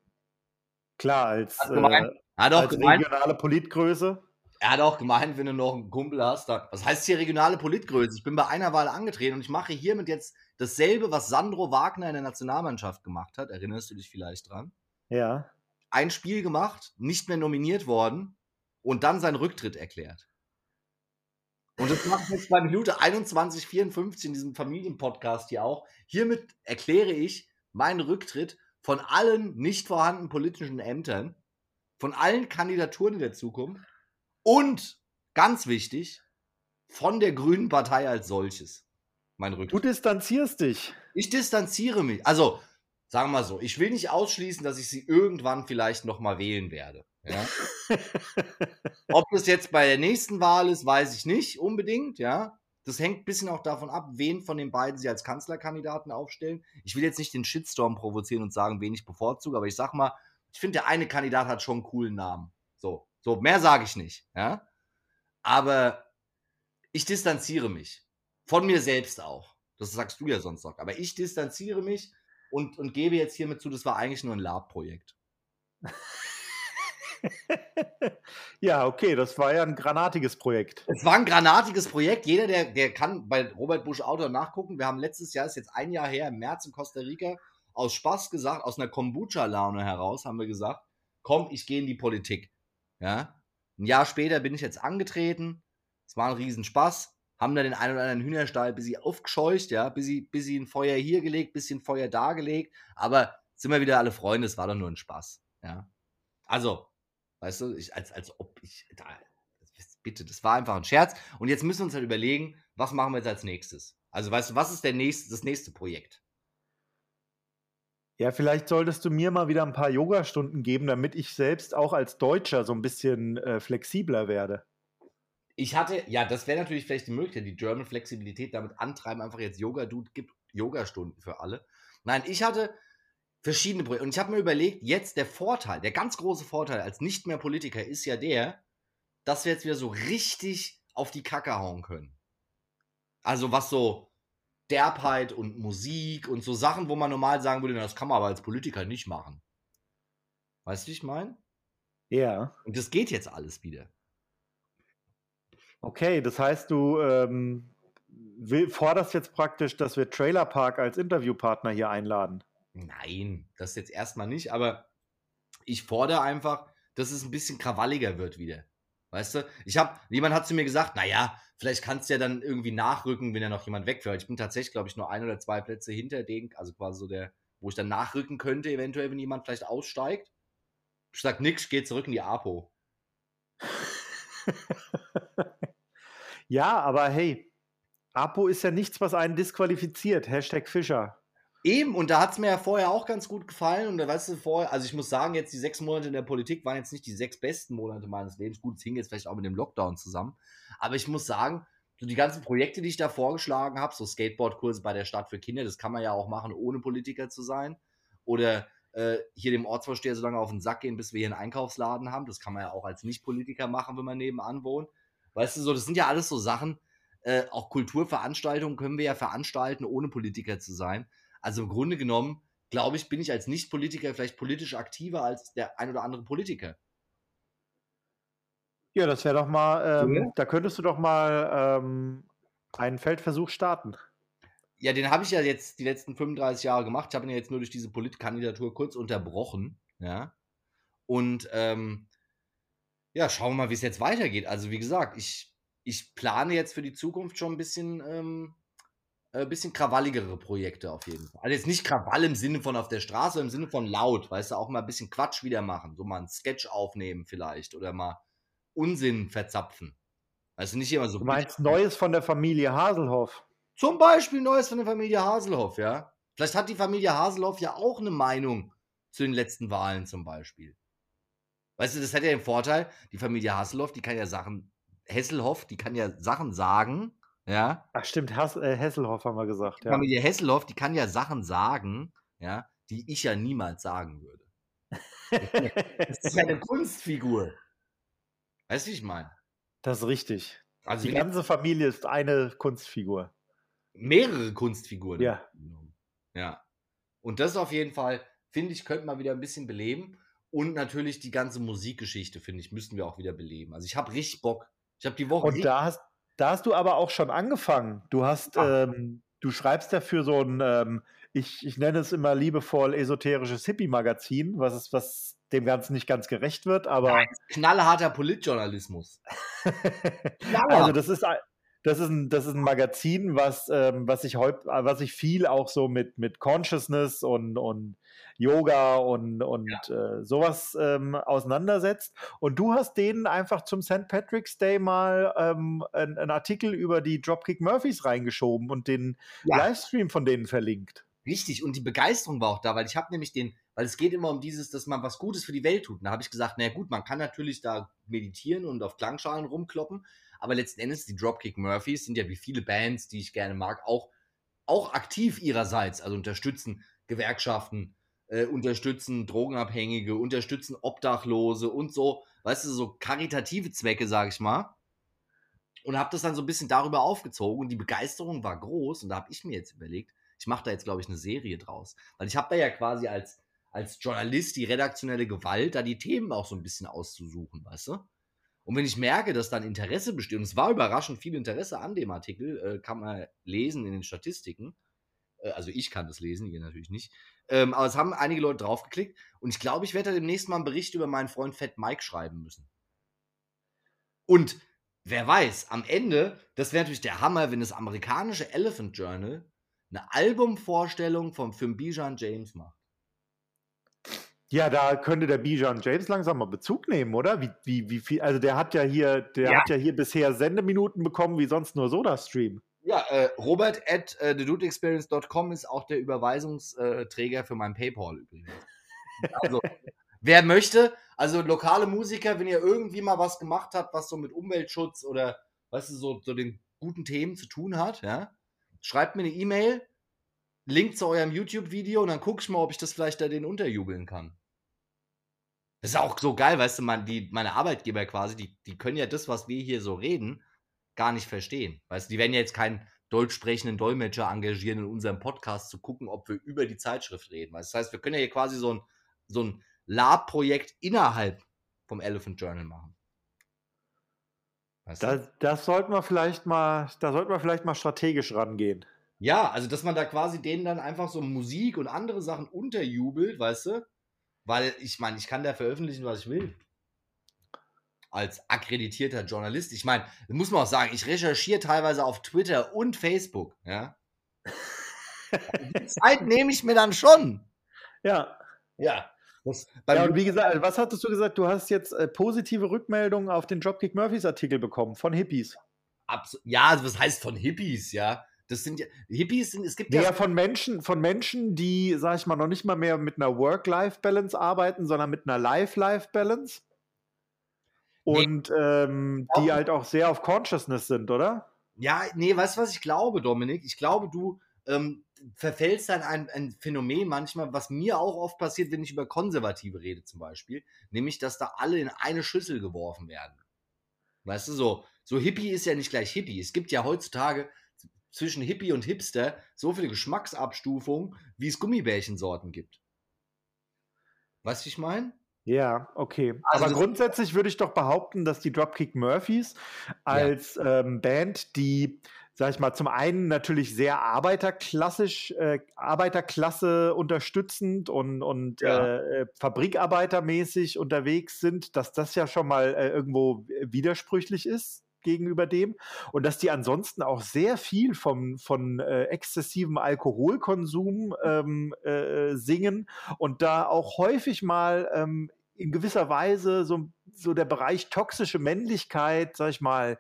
Klar, als, äh, hat auch Als gemeint, regionale Politgröße? Er hat auch gemeint, wenn du noch einen Kumpel hast, da, was heißt hier regionale Politgröße? Ich bin bei einer Wahl angetreten und ich mache hiermit jetzt dasselbe, was Sandro Wagner in der Nationalmannschaft gemacht hat. Erinnerst du dich vielleicht dran? Ja. Ein Spiel gemacht, nicht mehr nominiert worden und dann seinen Rücktritt erklärt. Und das mache ich jetzt bei Minute 21,54 in diesem Familienpodcast hier auch. Hiermit erkläre ich meinen Rücktritt von allen nicht vorhandenen politischen Ämtern von allen Kandidaturen in der Zukunft und ganz wichtig, von der Grünen Partei als solches. Mein Rücktritt. Du distanzierst dich. Ich distanziere mich. Also, sagen wir mal so, ich will nicht ausschließen, dass ich sie irgendwann vielleicht nochmal wählen werde. Ja? Ob das jetzt bei der nächsten Wahl ist, weiß ich nicht unbedingt, ja. Das hängt ein bisschen auch davon ab, wen von den beiden sie als Kanzlerkandidaten aufstellen. Ich will jetzt nicht den Shitstorm provozieren und sagen, wen ich bevorzuge, aber ich sag mal, ich finde, der eine Kandidat hat schon einen coolen Namen. So, so mehr sage ich nicht. Ja? Aber ich distanziere mich. Von mir selbst auch. Das sagst du ja sonst noch. Aber ich distanziere mich und, und gebe jetzt hiermit zu, das war eigentlich nur ein Lab-Projekt. ja, okay, das war ja ein granatiges Projekt. Es war ein granatiges Projekt. Jeder, der, der kann bei Robert Busch Autor nachgucken. Wir haben letztes Jahr, ist jetzt ein Jahr her, im März in Costa Rica, aus Spaß gesagt, aus einer Kombucha-Laune heraus, haben wir gesagt, komm, ich gehe in die Politik. Ja. Ein Jahr später bin ich jetzt angetreten. Es war ein Riesenspaß. Haben da den einen oder anderen Hühnerstall bis sie aufgescheucht, ja, bis sie, bis sie ein Feuer hier gelegt, bisschen Feuer da gelegt. Aber sind wir wieder alle Freunde, es war doch nur ein Spaß. Ja. Also, weißt du, ich, als, als ob ich da, bitte, das war einfach ein Scherz. Und jetzt müssen wir uns halt überlegen, was machen wir jetzt als nächstes? Also, weißt du, was ist der nächste, das nächste Projekt? Ja, vielleicht solltest du mir mal wieder ein paar Yogastunden geben, damit ich selbst auch als Deutscher so ein bisschen äh, flexibler werde. Ich hatte, ja, das wäre natürlich vielleicht die Möglichkeit, die German Flexibilität damit antreiben, einfach jetzt Yoga-Dude gibt Yogastunden für alle. Nein, ich hatte verschiedene Projekte und ich habe mir überlegt, jetzt der Vorteil, der ganz große Vorteil als nicht mehr Politiker ist ja der, dass wir jetzt wieder so richtig auf die Kacke hauen können. Also was so Derbheit und Musik und so Sachen, wo man normal sagen würde, das kann man aber als Politiker nicht machen. Weißt du, wie ich meine? Ja. Und das geht jetzt alles wieder. Okay, das heißt, du ähm, will, forderst jetzt praktisch, dass wir Trailer Park als Interviewpartner hier einladen. Nein, das jetzt erstmal nicht, aber ich fordere einfach, dass es ein bisschen krawalliger wird wieder. Weißt du? Ich habe, jemand hat zu mir gesagt, naja, vielleicht kannst du ja dann irgendwie nachrücken, wenn ja noch jemand wegfällt. Ich bin tatsächlich, glaube ich, nur ein oder zwei Plätze hinter den, also quasi so der, wo ich dann nachrücken könnte, eventuell, wenn jemand vielleicht aussteigt. Ich sag nix, ich gehe zurück in die APO. ja, aber hey, APO ist ja nichts, was einen disqualifiziert. Hashtag Fischer. Eben, und da hat es mir ja vorher auch ganz gut gefallen. Und da weißt du, vorher, also ich muss sagen, jetzt die sechs Monate in der Politik waren jetzt nicht die sechs besten Monate meines Lebens. Gut, es hing jetzt vielleicht auch mit dem Lockdown zusammen. Aber ich muss sagen, so die ganzen Projekte, die ich da vorgeschlagen habe, so Skateboardkurse bei der Stadt für Kinder, das kann man ja auch machen, ohne Politiker zu sein. Oder äh, hier dem Ortsvorsteher so lange auf den Sack gehen, bis wir hier einen Einkaufsladen haben. Das kann man ja auch als Nicht-Politiker machen, wenn man nebenan wohnt. Weißt du, so, das sind ja alles so Sachen, äh, auch Kulturveranstaltungen können wir ja veranstalten, ohne Politiker zu sein. Also im Grunde genommen, glaube ich, bin ich als Nicht-Politiker vielleicht politisch aktiver als der ein oder andere Politiker. Ja, das wäre doch mal, ähm, ja. da könntest du doch mal ähm, einen Feldversuch starten. Ja, den habe ich ja jetzt die letzten 35 Jahre gemacht. Ich habe ihn ja jetzt nur durch diese Politkandidatur kurz unterbrochen. Ja. Und ähm, ja, schauen wir mal, wie es jetzt weitergeht. Also, wie gesagt, ich, ich plane jetzt für die Zukunft schon ein bisschen ähm, äh, bisschen krawalligere Projekte auf jeden Fall. Also jetzt nicht Krawall im Sinne von auf der Straße, im Sinne von laut, weißt du, auch mal ein bisschen Quatsch wieder machen, so mal ein Sketch aufnehmen vielleicht oder mal Unsinn verzapfen. Also nicht immer so. Du meinst Neues von der Familie Haselhoff? Zum Beispiel Neues von der Familie Haselhoff, ja. Vielleicht hat die Familie Haselhoff ja auch eine Meinung zu den letzten Wahlen zum Beispiel. Weißt du, das hat ja den Vorteil, die Familie Hasselhoff, die kann ja Sachen, Hesselhoff, die kann ja Sachen sagen, ja. Ach stimmt, Hass, äh, Hesselhoff haben wir gesagt. Die Familie Hesselhoff, die kann ja Sachen sagen, ja, die ich ja niemals sagen würde. das ist ja eine Kunstfigur. Weißt du, wie ich meine? Das ist richtig. Also die ganze Familie ist eine Kunstfigur. Mehrere Kunstfiguren. Ja. Ja. Und das auf jeden Fall, finde ich, könnte man wieder ein bisschen beleben. Und natürlich die ganze Musikgeschichte, finde ich, müssten wir auch wieder beleben. Also ich habe richtig Bock. Ich habe die Woche. Und da hast, da hast du aber auch schon angefangen. Du hast, ähm, du schreibst ja für so ein, ähm, ich, ich nenne es immer liebevoll esoterisches Hippie-Magazin, was ist, was dem Ganzen nicht ganz gerecht wird, aber. Nein, knallharter Politjournalismus. also das ist das ist ein, das ist ein Magazin, was, ähm, was, ich heut, was ich viel auch so mit, mit Consciousness und, und Yoga und, und ja. äh, sowas ähm, auseinandersetzt. Und du hast denen einfach zum St. Patrick's Day mal ähm, einen Artikel über die Dropkick Murphys reingeschoben und den ja. Livestream von denen verlinkt. Richtig, und die Begeisterung war auch da, weil ich habe nämlich den, weil es geht immer um dieses, dass man was Gutes für die Welt tut. Und da habe ich gesagt, na gut, man kann natürlich da meditieren und auf Klangschalen rumkloppen, aber letzten Endes, die Dropkick Murphys sind ja wie viele Bands, die ich gerne mag, auch, auch aktiv ihrerseits, also unterstützen Gewerkschaften, äh, unterstützen Drogenabhängige, unterstützen Obdachlose und so, weißt du, so karitative Zwecke, sag ich mal. Und habe das dann so ein bisschen darüber aufgezogen und die Begeisterung war groß und da habe ich mir jetzt überlegt, ich mache da jetzt, glaube ich, eine Serie draus. Weil ich habe da ja quasi als, als Journalist die redaktionelle Gewalt, da die Themen auch so ein bisschen auszusuchen, weißt du? Und wenn ich merke, dass dann Interesse besteht, und es war überraschend viel Interesse an dem Artikel, äh, kann man lesen in den Statistiken. Äh, also ich kann das lesen, ihr natürlich nicht. Ähm, aber es haben einige Leute draufgeklickt. Und ich glaube, ich werde da demnächst mal einen Bericht über meinen Freund Fat Mike schreiben müssen. Und wer weiß, am Ende, das wäre natürlich der Hammer, wenn das amerikanische Elephant Journal eine Albumvorstellung vom Film Bijan James macht. Ja, da könnte der Bijan James langsam mal Bezug nehmen, oder? Wie, wie, wie viel, also der hat ja hier, der ja. hat ja hier bisher Sendeminuten bekommen, wie sonst nur SodaStream. Ja, äh, Robert at äh, thedudeexperience.com ist auch der Überweisungsträger für mein PayPal übrigens. Also, wer möchte, also lokale Musiker, wenn ihr irgendwie mal was gemacht habt, was so mit Umweltschutz oder, weißt du, so, so den guten Themen zu tun hat, ja, schreibt mir eine E-Mail, Link zu eurem YouTube-Video und dann guck ich mal, ob ich das vielleicht da den unterjubeln kann. Das ist auch so geil, weißt du, man, die, meine Arbeitgeber quasi, die, die können ja das, was wir hier so reden, gar nicht verstehen. Weißt du, die werden ja jetzt keinen deutsch sprechenden Dolmetscher engagieren, in unserem Podcast zu gucken, ob wir über die Zeitschrift reden. Weißt? Das heißt, wir können ja hier quasi so ein, so ein Lab-Projekt innerhalb vom Elephant Journal machen. Weißt du? das, das sollten wir vielleicht mal, da sollten wir vielleicht mal strategisch rangehen. Ja, also dass man da quasi denen dann einfach so Musik und andere Sachen unterjubelt, weißt du? Weil ich meine, ich kann da veröffentlichen, was ich will. Als akkreditierter Journalist. Ich meine, muss man auch sagen, ich recherchiere teilweise auf Twitter und Facebook, ja. Die Zeit nehme ich mir dann schon. Ja. Ja. Das, ja, und wie gesagt, was hattest du gesagt? Du hast jetzt äh, positive Rückmeldungen auf den Dropkick Murphys Artikel bekommen von Hippies. Abs ja, was heißt von Hippies, ja? Das sind ja, Hippies sind, es gibt ja. Ja, von Menschen, von Menschen, die, sag ich mal, noch nicht mal mehr mit einer Work-Life-Balance arbeiten, sondern mit einer Life-Life-Balance. Und nee, ähm, die halt auch sehr auf Consciousness sind, oder? Ja, nee, weißt du, was ich glaube, Dominik? Ich glaube, du ähm, verfällst dann ein, ein Phänomen manchmal, was mir auch oft passiert, wenn ich über Konservative rede zum Beispiel, nämlich, dass da alle in eine Schüssel geworfen werden. Weißt du, so, so Hippie ist ja nicht gleich Hippie. Es gibt ja heutzutage zwischen Hippie und Hipster so viele Geschmacksabstufungen, wie es Gummibärchensorten gibt. Weißt du, ich meine? Ja, okay. Also Aber grundsätzlich würde ich doch behaupten, dass die Dropkick Murphys als ja. ähm, Band, die, sag ich mal, zum einen natürlich sehr arbeiterklassisch, äh, Arbeiterklasse unterstützend und, und ja. äh, fabrikarbeitermäßig unterwegs sind, dass das ja schon mal äh, irgendwo widersprüchlich ist gegenüber dem und dass die ansonsten auch sehr viel vom, von äh, exzessivem Alkoholkonsum ähm, äh, singen und da auch häufig mal ähm, in gewisser Weise so, so der Bereich toxische Männlichkeit, sag ich mal,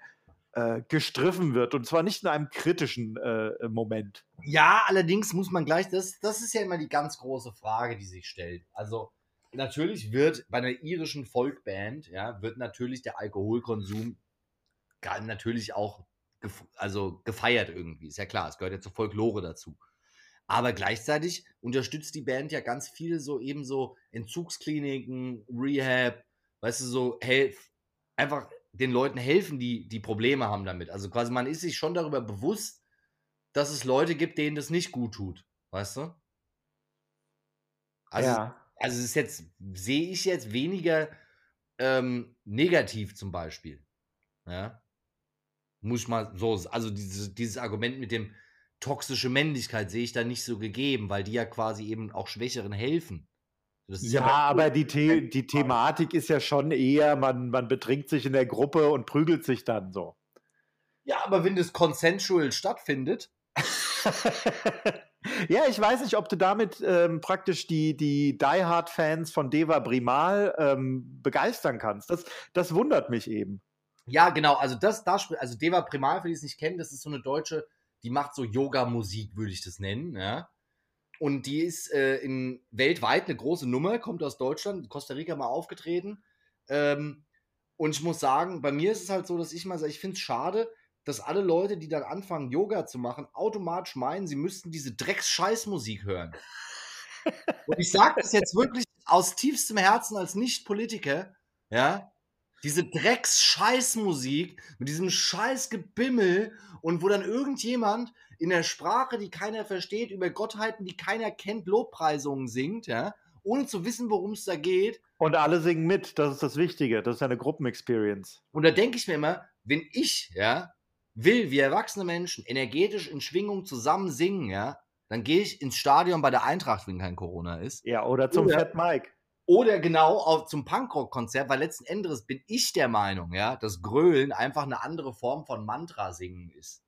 äh, gestriffen wird. Und zwar nicht in einem kritischen äh, Moment. Ja, allerdings muss man gleich, das, das ist ja immer die ganz große Frage, die sich stellt. Also natürlich wird bei einer irischen Folkband, ja, wird natürlich der Alkoholkonsum natürlich auch gef also gefeiert irgendwie. Ist ja klar, es gehört ja zur Folklore dazu. Aber gleichzeitig unterstützt die Band ja ganz viel so eben so Entzugskliniken, Rehab, weißt du, so helf, einfach den Leuten helfen, die die Probleme haben damit. Also quasi man ist sich schon darüber bewusst, dass es Leute gibt, denen das nicht gut tut, weißt du? Also, ja. also es ist jetzt, sehe ich jetzt weniger ähm, negativ zum Beispiel. Ja. Muss ich mal so, also dieses, dieses Argument mit dem, toxische Männlichkeit sehe ich da nicht so gegeben, weil die ja quasi eben auch Schwächeren helfen. ja, aber die, The die Thematik ist ja schon eher, man, man betrinkt sich in der Gruppe und prügelt sich dann so. Ja, aber wenn das consensual stattfindet. ja, ich weiß nicht, ob du damit ähm, praktisch die, die Die Hard-Fans von Deva Brimal ähm, begeistern kannst. Das, das wundert mich eben. Ja, genau. Also das, das also Deva Primal, für die es nicht kennen, das ist so eine deutsche die macht so Yoga-Musik, würde ich das nennen, ja. Und die ist äh, in weltweit eine große Nummer, kommt aus Deutschland, Costa Rica mal aufgetreten. Ähm, und ich muss sagen, bei mir ist es halt so, dass ich mal sage, ich finde es schade, dass alle Leute, die dann anfangen, Yoga zu machen, automatisch meinen, sie müssten diese Drecks-Scheißmusik hören. Und ich sage das jetzt wirklich aus tiefstem Herzen als Nicht-Politiker, ja, diese Drecks-Scheißmusik mit diesem Scheiß-Gebimmel und wo dann irgendjemand in der Sprache, die keiner versteht, über Gottheiten, die keiner kennt, Lobpreisungen singt, ja, ohne zu wissen, worum es da geht. Und alle singen mit, das ist das Wichtige, das ist eine Gruppenexperience. Und da denke ich mir immer, wenn ich, ja, will, wie erwachsene Menschen energetisch in Schwingung zusammen singen, ja, dann gehe ich ins Stadion bei der Eintracht, wenn kein Corona ist. Ja, oder zum oder, Fat Mike. Oder genau auf, zum Punkrock-Konzert, weil letzten Endes bin ich der Meinung, ja, dass Grölen einfach eine andere Form von Mantra-Singen ist.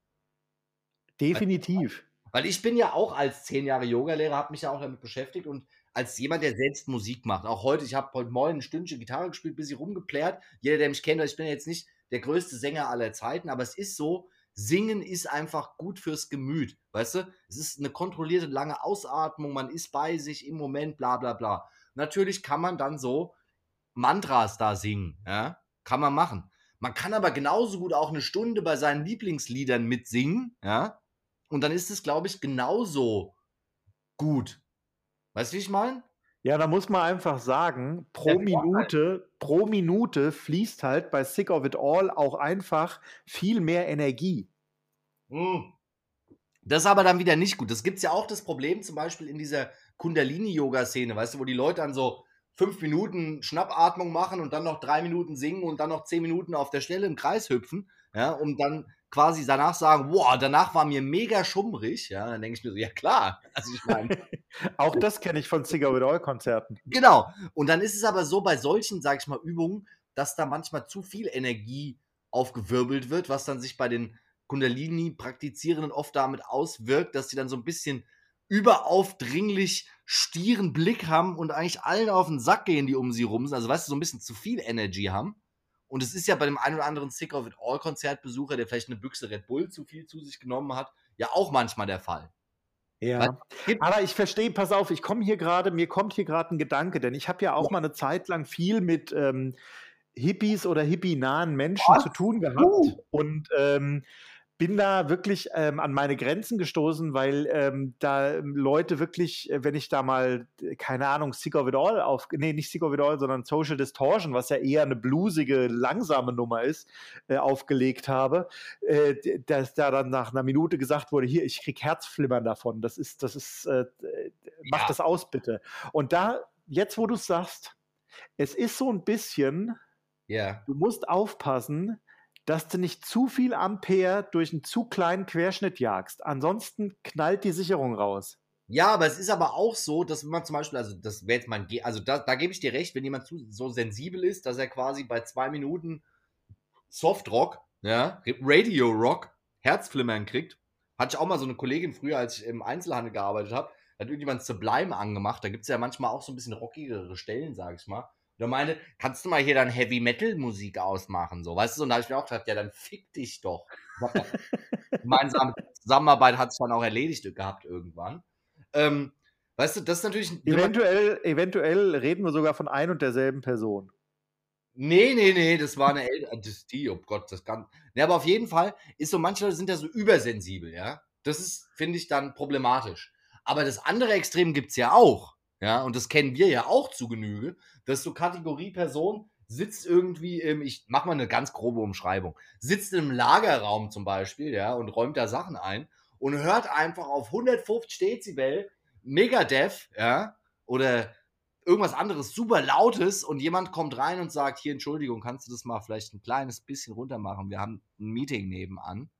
Definitiv. Weil, weil ich bin ja auch als zehn Jahre Yogalehrer, habe mich ja auch damit beschäftigt und als jemand, der selbst Musik macht. Auch heute, ich habe heute Morgen ein Stündchen Gitarre gespielt, bis ich rumgeplärt. Jeder, der mich kennt, ich bin ja jetzt nicht der größte Sänger aller Zeiten, aber es ist so, Singen ist einfach gut fürs Gemüt. Weißt du? Es ist eine kontrollierte lange Ausatmung, man ist bei sich im Moment, bla bla bla. Natürlich kann man dann so Mantras da singen, ja, kann man machen. Man kann aber genauso gut auch eine Stunde bei seinen Lieblingsliedern mitsingen, ja, und dann ist es, glaube ich, genauso gut. Weißt du, wie ich meine? Ja, da muss man einfach sagen, pro ja, Minute, halt. pro Minute fließt halt bei Sick of It All auch einfach viel mehr Energie. Hm. Das ist aber dann wieder nicht gut. Das gibt es ja auch das Problem, zum Beispiel in dieser Kundalini-Yoga-Szene, weißt du, wo die Leute dann so fünf Minuten Schnappatmung machen und dann noch drei Minuten singen und dann noch zehn Minuten auf der Stelle im Kreis hüpfen, ja, um dann quasi danach sagen, wow, danach war mir mega schummrig, ja, dann denke ich mir so, ja klar, also ich meine. Auch das kenne ich von Cigar with All Konzerten. Genau. Und dann ist es aber so bei solchen, sag ich mal, Übungen, dass da manchmal zu viel Energie aufgewirbelt wird, was dann sich bei den Kundalini-Praktizierenden oft damit auswirkt, dass sie dann so ein bisschen überaufdringlich stieren Blick haben und eigentlich allen auf den Sack gehen, die um sie rum sind. Also, weißt du, so ein bisschen zu viel Energy haben. Und es ist ja bei dem einen oder anderen Sick of It All Konzertbesucher, der vielleicht eine Büchse Red Bull zu viel zu sich genommen hat, ja auch manchmal der Fall. Ja, aber ich verstehe, pass auf, ich komme hier gerade, mir kommt hier gerade ein Gedanke, denn ich habe ja auch mal eine Zeit lang viel mit ähm, Hippies oder hippie-nahen Menschen Was? zu tun gehabt. Uh. Und ähm, bin da wirklich ähm, an meine Grenzen gestoßen, weil ähm, da ähm, Leute wirklich, äh, wenn ich da mal, äh, keine Ahnung, Sick of It All auf, nee, nicht Sick of It All, sondern Social Distortion, was ja eher eine blusige, langsame Nummer ist, äh, aufgelegt habe, äh, dass da dann nach einer Minute gesagt wurde, hier, ich krieg Herzflimmern davon, das ist, das ist, äh, mach ja. das aus bitte. Und da, jetzt wo du sagst, es ist so ein bisschen, ja. du musst aufpassen, dass du nicht zu viel Ampere durch einen zu kleinen Querschnitt jagst. Ansonsten knallt die Sicherung raus. Ja, aber es ist aber auch so, dass man zum Beispiel, also das wäre jetzt mein, also da, da gebe ich dir recht, wenn jemand zu, so sensibel ist, dass er quasi bei zwei Minuten Softrock, ja, Radio Rock, Herzflimmern kriegt. Hatte ich auch mal so eine Kollegin früher, als ich im Einzelhandel gearbeitet habe, hat irgendjemand Sublime angemacht. Da gibt es ja manchmal auch so ein bisschen rockigere Stellen, sag ich mal. Und er meinte, kannst du mal hier dann Heavy Metal Musik ausmachen, so, weißt du? Und da habe ich mir auch gedacht, ja, dann fick dich doch. Gemeinsame Zusammenarbeit hat es dann auch erledigt gehabt irgendwann. Ähm, weißt du, das ist natürlich. Eventuell, eventuell reden wir sogar von ein und derselben Person. Nee, nee, nee, das war eine ältere, das die, oh Gott, das kann. Nee, aber auf jeden Fall ist so, manche Leute sind ja so übersensibel, ja. Das ist, finde ich, dann problematisch. Aber das andere Extrem gibt es ja auch. Ja, und das kennen wir ja auch zu Genüge, dass so Kategorie Person sitzt irgendwie im, ich mach mal eine ganz grobe Umschreibung, sitzt im Lagerraum zum Beispiel, ja, und räumt da Sachen ein und hört einfach auf 150 Dezibel Megadeth, ja, oder irgendwas anderes super lautes und jemand kommt rein und sagt, hier, Entschuldigung, kannst du das mal vielleicht ein kleines bisschen runter machen? Wir haben ein Meeting nebenan.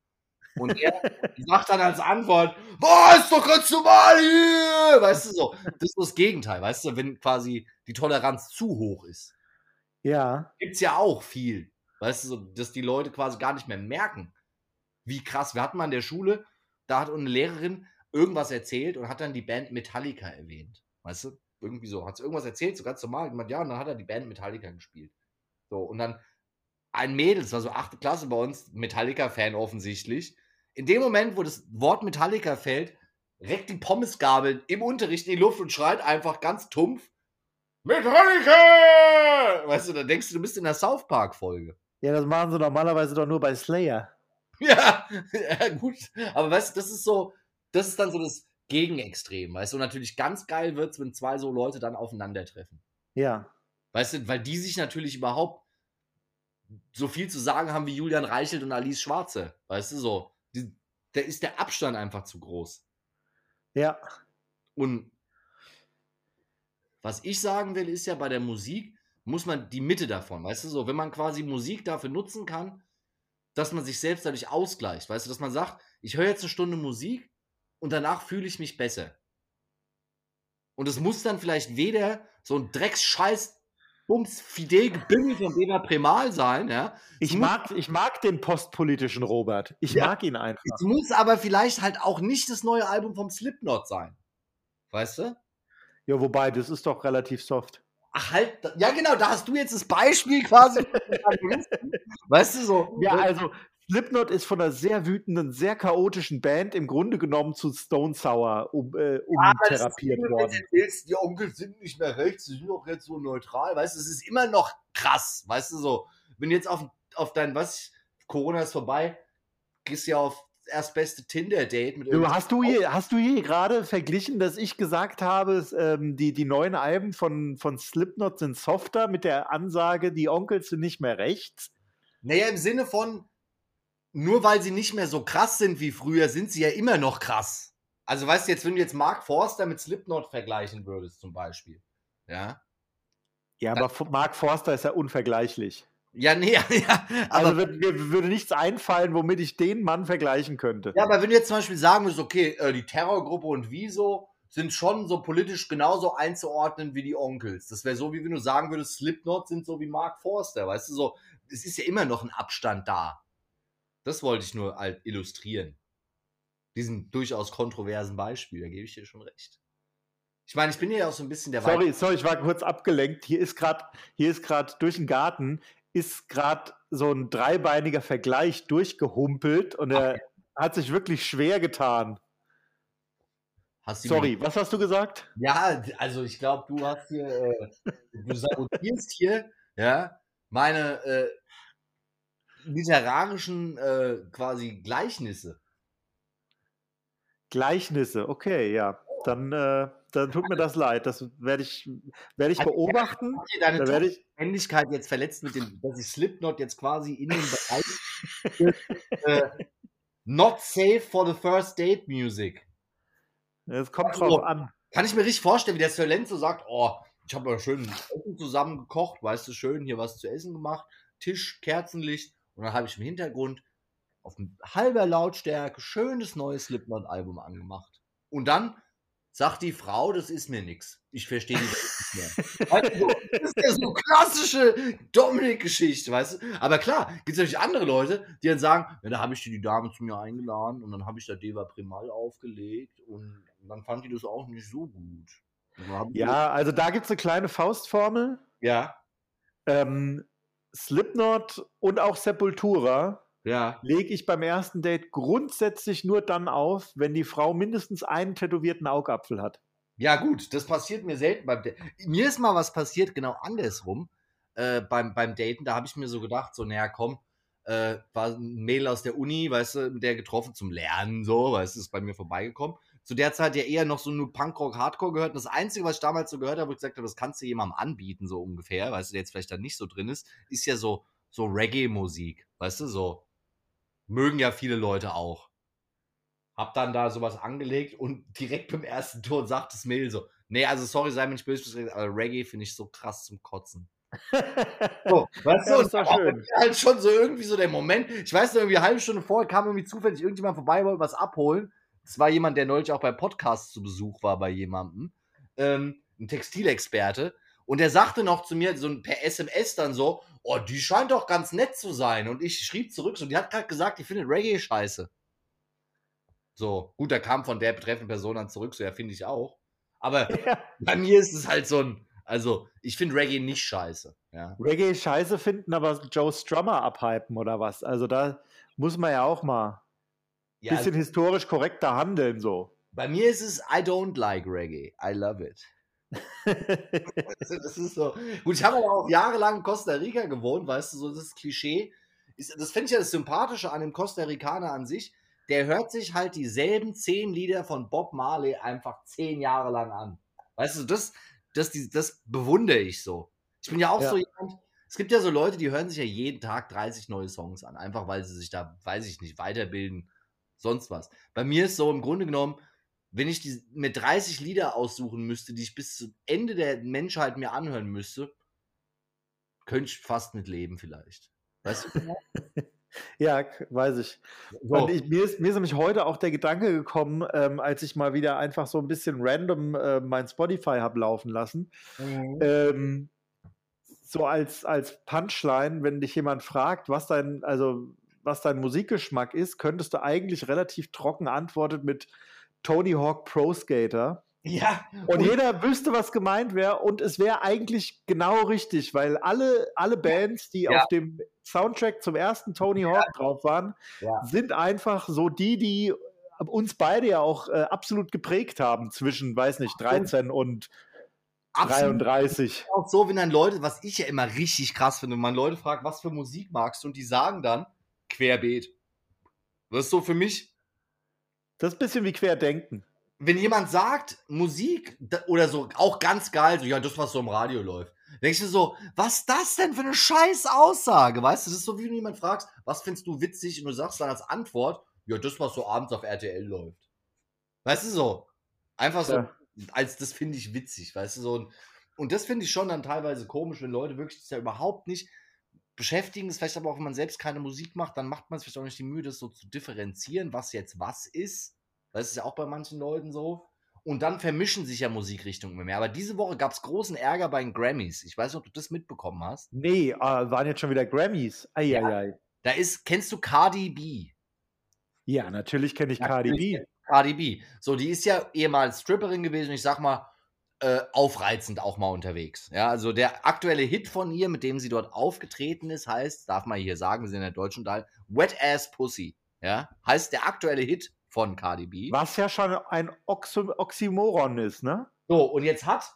Und er sagt dann als Antwort, boah, ist doch ganz normal hier! Weißt du so, das ist das Gegenteil, weißt du, wenn quasi die Toleranz zu hoch ist. Ja. Gibt's ja auch viel. Weißt du, so, dass die Leute quasi gar nicht mehr merken, wie krass. Wir hatten mal in der Schule, da hat eine Lehrerin irgendwas erzählt und hat dann die Band Metallica erwähnt. Weißt du? Irgendwie so. Hat sie irgendwas erzählt, so ganz normal. Und ja, und dann hat er die Band Metallica gespielt. So, und dann ein Mädel, das war so achte Klasse bei uns, Metallica-Fan offensichtlich, in dem Moment, wo das Wort Metallica fällt, reckt die Pommesgabel im Unterricht in die Luft und schreit einfach ganz tumpf: Metallica! Weißt du, da denkst du, du bist in der South Park-Folge. Ja, das machen sie normalerweise doch nur bei Slayer. Ja, ja, gut. Aber weißt du, das ist so, das ist dann so das Gegenextrem, weißt du, und natürlich ganz geil wird es, wenn zwei so Leute dann aufeinandertreffen. Ja. Weißt du, weil die sich natürlich überhaupt so viel zu sagen haben wie Julian Reichelt und Alice Schwarze. Weißt du, so da ist der Abstand einfach zu groß. Ja. Und was ich sagen will, ist ja bei der Musik, muss man die Mitte davon, weißt du so, wenn man quasi Musik dafür nutzen kann, dass man sich selbst dadurch ausgleicht, weißt du, dass man sagt, ich höre jetzt eine Stunde Musik und danach fühle ich mich besser. Und es muss dann vielleicht weder so ein Drecksscheiß Bums Fidel gebimmelt von Weber Premal sein, ja. Ich mag, ich mag den postpolitischen Robert. Ich ja, mag ihn einfach. Es muss aber vielleicht halt auch nicht das neue Album vom Slipknot sein. Weißt du? Ja, wobei, das ist doch relativ soft. Ach halt, ja genau, da hast du jetzt das Beispiel quasi. weißt du so? Ja, also Slipknot ist von einer sehr wütenden, sehr chaotischen Band im Grunde genommen zu Stone Sour um, äh, umtherapiert ja, worden. Erzählst, die Onkel sind nicht mehr rechts, sie sind doch jetzt so neutral. Weißt du, es ist immer noch krass. Weißt du so, wenn du jetzt auf, auf dein, was, Corona ist vorbei, gehst ja auf erst beste Tinder-Date mit du, hast du hier Hast du hier gerade verglichen, dass ich gesagt habe, ähm, die, die neuen Alben von, von Slipknot sind softer mit der Ansage, die Onkels sind nicht mehr rechts? Naja, im Sinne von, nur weil sie nicht mehr so krass sind wie früher, sind sie ja immer noch krass. Also weißt du jetzt, wenn du jetzt Mark Forster mit Slipknot vergleichen würdest zum Beispiel, ja? Ja, aber Dann, Mark Forster ist ja unvergleichlich. Ja, nee, ja. Aber also würde, mir würde nichts einfallen, womit ich den Mann vergleichen könnte. Ja, aber wenn du jetzt zum Beispiel sagen würdest, okay, äh, die Terrorgruppe und Wieso sind schon so politisch genauso einzuordnen wie die Onkels. Das wäre so, wie wenn du sagen würdest, Slipknot sind so wie Mark Forster, weißt du, so, es ist ja immer noch ein Abstand da. Das wollte ich nur halt illustrieren. Diesen durchaus kontroversen Beispiel, da gebe ich dir schon recht. Ich meine, ich bin ja auch so ein bisschen der Sorry, Weit sorry, ich war kurz abgelenkt. Hier ist gerade, hier ist gerade durch den Garten ist gerade so ein dreibeiniger Vergleich durchgehumpelt und der, hat sich wirklich schwer getan. Sorry, was hast du gesagt? Ja, also ich glaube, du hast hier, äh, du sabotierst hier, ja, meine äh, literarischen äh, quasi Gleichnisse. Gleichnisse, okay, ja. Dann, äh, dann tut mir das leid. Das werde ich, werd ich beobachten. Hat deine da ich Männlichkeit jetzt verletzt, mit dem, dass ich Slipknot jetzt quasi in den Bereich äh, Not safe for the first date Music. Es kommt also, drauf an. Kann ich mir richtig vorstellen, wie der Sir Lenzo sagt, oh, ich habe ja schön Essen zusammen gekocht, weißt du, schön hier was zu essen gemacht, Tisch, Kerzenlicht und dann habe ich im Hintergrund auf halber Lautstärke schönes neues Slipknot-Album angemacht. Und dann sagt die Frau, das ist mir nichts. Ich verstehe die nicht mehr. Also, das ist ja so klassische Dominik-Geschichte, weißt du? Aber klar, gibt es natürlich andere Leute, die dann sagen, ja, da habe ich die Dame zu mir eingeladen und dann habe ich da Deva Primal aufgelegt und dann fand die das auch nicht so gut. Ja, also da gibt es eine kleine Faustformel. Ja. Ähm, Slipknot und auch Sepultura ja. lege ich beim ersten Date grundsätzlich nur dann auf, wenn die Frau mindestens einen tätowierten Augapfel hat. Ja, gut, das passiert mir selten beim Daten. Mir ist mal was passiert, genau andersrum, äh, beim, beim Daten. Da habe ich mir so gedacht, so, naja, komm, äh, war ein Mädel aus der Uni, weißt du, der getroffen zum Lernen, so, weißt du, ist bei mir vorbeigekommen. Zu der Zeit ja eher noch so nur Punkrock, Hardcore gehört. Und das Einzige, was ich damals so gehört habe, wo ich gesagt habe, das kannst du jemandem anbieten, so ungefähr, weißt du, der jetzt vielleicht da nicht so drin ist, ist ja so, so Reggae-Musik, weißt du, so mögen ja viele Leute auch. Hab dann da sowas angelegt und direkt beim ersten Ton sagt das Mädel so, nee, also sorry, sei mir nicht böse, aber Reggae finde ich so krass zum Kotzen. so, weißt du, ist doch schön. halt schon so irgendwie so der Moment. Ich weiß noch, irgendwie eine halbe Stunde vorher kam irgendwie zufällig irgendjemand vorbei, wollte was abholen. Das war jemand, der neulich auch bei Podcasts zu Besuch war bei jemandem. Ähm, ein Textilexperte. Und der sagte noch zu mir, so per SMS dann so, oh, die scheint doch ganz nett zu sein. Und ich schrieb zurück, so, die hat gerade gesagt, die findet Reggae scheiße. So, gut, da kam von der betreffenden Person dann zurück, so, ja, finde ich auch. Aber ja. bei mir ist es halt so ein, also, ich finde Reggae nicht scheiße. Ja. Reggae scheiße finden, aber Joe Strummer abhypen oder was? Also, da muss man ja auch mal ja, bisschen also, historisch korrekter handeln, so. Bei mir ist es I don't like Reggae. I love it. Also, das ist so. Gut, ich habe aber auch jahrelang in Costa Rica gewohnt, weißt du, so das Klischee. Ist, das finde ich ja das Sympathische an dem Costa Ricaner an sich. Der hört sich halt dieselben zehn Lieder von Bob Marley einfach zehn Jahre lang an. Weißt du, das, das, das, das bewundere ich so. Ich bin ja auch ja. so jemand, es gibt ja so Leute, die hören sich ja jeden Tag 30 neue Songs an, einfach weil sie sich da, weiß ich nicht, weiterbilden, sonst was. Bei mir ist so im Grunde genommen, wenn ich die, mir 30 Lieder aussuchen müsste, die ich bis zum Ende der Menschheit mir anhören müsste, könnte ich fast mit leben vielleicht. Weißt du? ja, weiß ich. So. ich mir, ist, mir ist nämlich heute auch der Gedanke gekommen, ähm, als ich mal wieder einfach so ein bisschen random äh, mein Spotify habe laufen lassen. Mhm. Ähm, so als, als Punchline, wenn dich jemand fragt, was dein, also was dein Musikgeschmack ist, könntest du eigentlich relativ trocken antworten mit Tony Hawk Pro Skater. Ja. Und, und jeder wüsste, was gemeint wäre. Und es wäre eigentlich genau richtig, weil alle, alle Bands, die ja. auf dem Soundtrack zum ersten Tony Hawk ja. drauf waren, ja. sind einfach so die, die uns beide ja auch äh, absolut geprägt haben zwischen, weiß nicht, 13 und Absolut. 33. Auch so, wenn dann Leute, was ich ja immer richtig krass finde, wenn man Leute fragt, was für Musik magst du, und die sagen dann querbeet. Das ist so für mich das ist ein bisschen wie Querdenken. Wenn jemand sagt, Musik oder so, auch ganz geil, so, ja, das, was so im Radio läuft. Denkst du so, was ist das denn für eine scheiß Aussage? Weißt du, das ist so, wie du jemand fragst, was findest du witzig? Und du sagst dann als Antwort, ja, das, was so abends auf RTL läuft. Weißt du so? Einfach so, ja. als das finde ich witzig, weißt du so. Und das finde ich schon dann teilweise komisch, wenn Leute wirklich das ja überhaupt nicht beschäftigen. Das vielleicht aber auch, wenn man selbst keine Musik macht, dann macht man es vielleicht auch nicht die Mühe, das so zu differenzieren, was jetzt was ist. Das ist ja auch bei manchen Leuten so. Und dann vermischen sich ja Musikrichtungen immer mehr. Aber diese Woche gab es großen Ärger bei den Grammys. Ich weiß nicht, ob du das mitbekommen hast. Nee, äh, waren jetzt schon wieder Grammys. Eieiei. Ja, ei. Da ist, kennst du Cardi B? Ja, natürlich kenne ich Cardi B. Cardi B. So, die ist ja ehemals Stripperin gewesen. Ich sag mal, äh, aufreizend auch mal unterwegs. Ja, also der aktuelle Hit von ihr, mit dem sie dort aufgetreten ist, heißt, darf man hier sagen, wir sind in der deutschen Teil, Wet Ass Pussy. ja, heißt der aktuelle Hit von Cardi B. Was ja schon ein Oxy Oxymoron ist, ne? So, und jetzt hat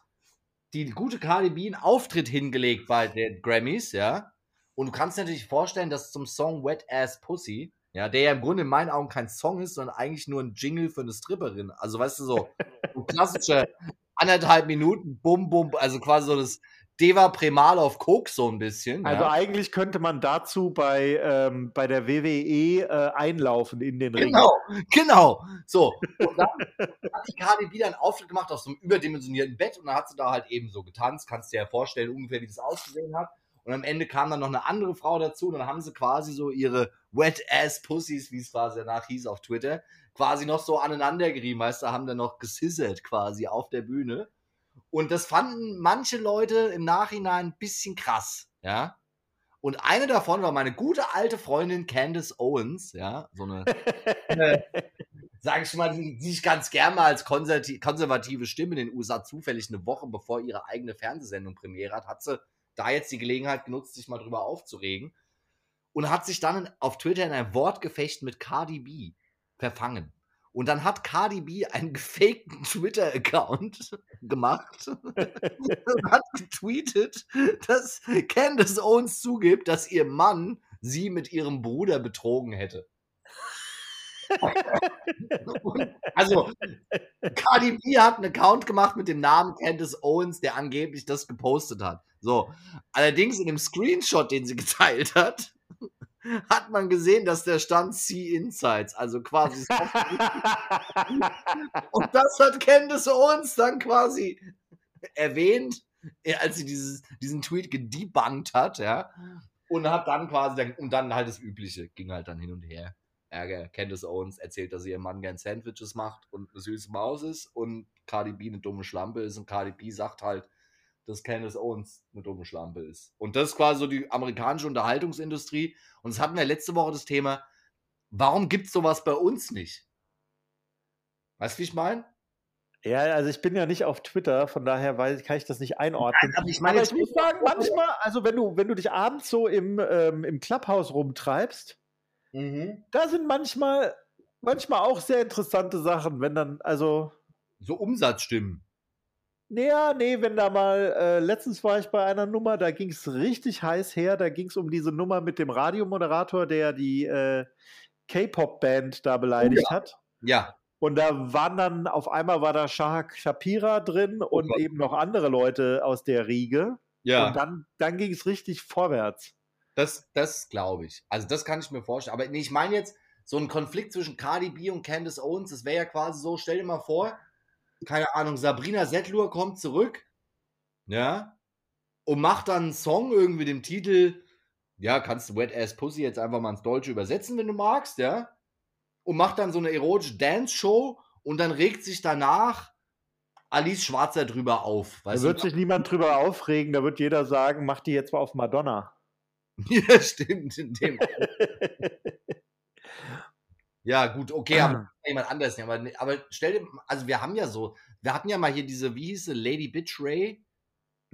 die gute Cardi B einen Auftritt hingelegt bei den Grammys, ja. Und du kannst dir natürlich vorstellen, dass zum Song Wet Ass Pussy, ja, der ja im Grunde in meinen Augen kein Song ist, sondern eigentlich nur ein Jingle für eine Stripperin. Also, weißt du, so, so klassische anderthalb Minuten, bum, bum, also quasi so das Deva Premal auf Coke so ein bisschen. Also ja. eigentlich könnte man dazu bei, ähm, bei der WWE äh, einlaufen in den Ring. Genau, genau. So. Und dann hat die Cardi wieder einen Auftritt gemacht auf so einem überdimensionierten Bett und dann hat sie da halt eben so getanzt. Kannst dir ja vorstellen, ungefähr, wie das ausgesehen hat. Und am Ende kam dann noch eine andere Frau dazu und dann haben sie quasi so ihre Wet-Ass Pussies, wie es quasi danach hieß auf Twitter, quasi noch so aneinander gerieben, weißt du, haben dann noch gesissert quasi auf der Bühne. Und das fanden manche Leute im Nachhinein ein bisschen krass, ja. Und eine davon war meine gute alte Freundin Candace Owens, ja, so eine, äh, sage ich mal, die, die ich ganz gerne mal als konservative, konservative Stimme in den USA zufällig eine Woche bevor ihre eigene Fernsehsendung Premiere hat, hat sie da jetzt die Gelegenheit genutzt, sich mal drüber aufzuregen und hat sich dann auf Twitter in ein Wortgefecht mit Cardi B verfangen. Und dann hat Cardi B einen gefakten Twitter-Account gemacht und hat getweetet, dass Candace Owens zugibt, dass ihr Mann sie mit ihrem Bruder betrogen hätte. Also, Cardi B hat einen Account gemacht mit dem Namen Candace Owens, der angeblich das gepostet hat. So, allerdings in dem Screenshot, den sie geteilt hat, hat man gesehen, dass der stand See Insights, also quasi. und das hat Candace Owens dann quasi erwähnt, äh, als sie dieses, diesen Tweet gedebunked hat, ja. Und hat dann quasi, und dann halt das Übliche, ging halt dann hin und her. Ärger. Candace Owens erzählt, dass ihr Mann gern Sandwiches macht und eine süße Maus ist und Cardi B eine dumme Schlampe ist und Cardi B sagt halt, dass Candace Owens eine dumme Schlampe ist. Und das ist quasi so die amerikanische Unterhaltungsindustrie. Und das hatten wir letzte Woche das Thema, warum gibt es sowas bei uns nicht? Weißt du, wie ich meine? Ja, also ich bin ja nicht auf Twitter, von daher weiß, kann ich das nicht einordnen. aber ich meine, Aber ich muss sagen, manchmal, also wenn du, wenn du dich abends so im, ähm, im Clubhouse rumtreibst, Mhm. da sind manchmal, manchmal auch sehr interessante Sachen, wenn dann, also, So Umsatzstimmen. Naja, nee, wenn da mal, äh, letztens war ich bei einer Nummer, da ging es richtig heiß her, da ging es um diese Nummer mit dem Radiomoderator, der die äh, K-Pop-Band da beleidigt hat. Ja. Und da waren dann, auf einmal war da Shahak Shapira drin und Gott. eben noch andere Leute aus der Riege. Ja. Und dann, dann ging es richtig vorwärts. Das, das glaube ich. Also das kann ich mir vorstellen. Aber nee, ich meine jetzt, so ein Konflikt zwischen Cardi B und Candace Owens, das wäre ja quasi so, stell dir mal vor, keine Ahnung, Sabrina Settlur kommt zurück, ja, und macht dann einen Song irgendwie dem Titel, ja, kannst du Wet Ass Pussy jetzt einfach mal ins Deutsche übersetzen, wenn du magst, ja, und macht dann so eine erotische Dance-Show und dann regt sich danach Alice Schwarzer drüber auf. Da wird du? sich niemand drüber aufregen, da wird jeder sagen, mach die jetzt mal auf Madonna. Ja, stimmt. In dem Ja, gut, okay, aber jemand anders. Aber, aber stell dir, also wir haben ja so, wir hatten ja mal hier diese, wie hieß sie, Lady Bitch Ray,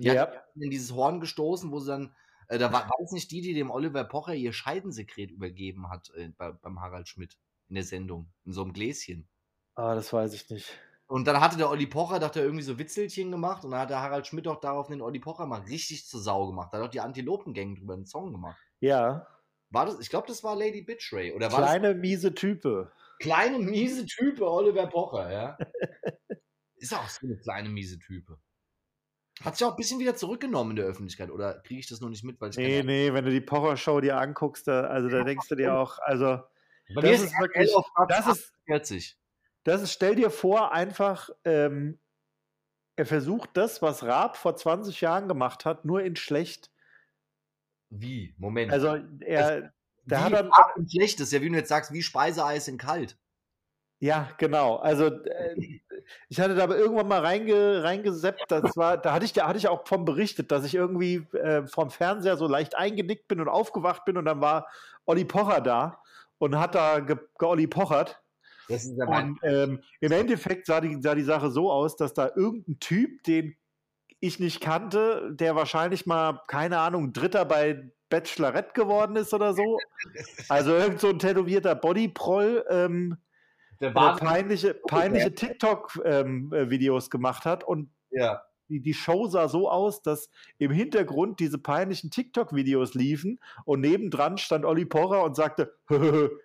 die Ja. hat in dieses Horn gestoßen, wo sie dann, äh, da war, war es nicht die, die dem Oliver Pocher ihr Scheidensekret übergeben hat äh, bei, beim Harald Schmidt in der Sendung, in so einem Gläschen. Ah, das weiß ich nicht. Und dann hatte der Olli Pocher, dachte er irgendwie so Witzelchen gemacht und dann hat der Harald Schmidt auch darauf den Olli Pocher mal richtig zur Sau gemacht. Da hat auch die Antilopengang drüber einen Song gemacht. Ja, War das, ich glaube, das war Lady Bitch Ray. Oder war das kleine, miese Type. kleine, miese Type Oliver Pocher, ja. Ist auch so eine kleine, miese Type. Hat sich auch ein bisschen wieder zurückgenommen in der Öffentlichkeit, oder kriege ich das noch nicht mit? Weil ich Nee, nee, wenn du die Pocher-Show dir anguckst, da, also da denkst du dir auch, also, das ist wirklich, RTL auf Platz das ist, 48. das ist, stell dir vor, einfach, ähm, er versucht das, was Raab vor 20 Jahren gemacht hat, nur in schlecht. Wie? Moment. Also, er, wie da hat er, ab und schlecht ist, ja, wie du jetzt sagst, wie Speiseeis in kalt. Ja, genau. Also äh, ich hatte da aber irgendwann mal reinge, reingeseppt, das war, da hatte ich, da hatte ich auch von berichtet, dass ich irgendwie äh, vom Fernseher so leicht eingenickt bin und aufgewacht bin und dann war Olli Pocher da und hat da ge, geolli pochert. Das ist ja. Und ähm, im Endeffekt sah die, sah die Sache so aus, dass da irgendein Typ, den ich nicht kannte, der wahrscheinlich mal, keine Ahnung, Dritter bei, Bachelorette geworden ist oder so. Also irgend so ein tätowierter Bodyproll, ähm, der peinliche, peinliche TikTok-Videos ähm, gemacht hat und ja. die, die Show sah so aus, dass im Hintergrund diese peinlichen TikTok-Videos liefen und nebendran stand Olli Porrer und sagte,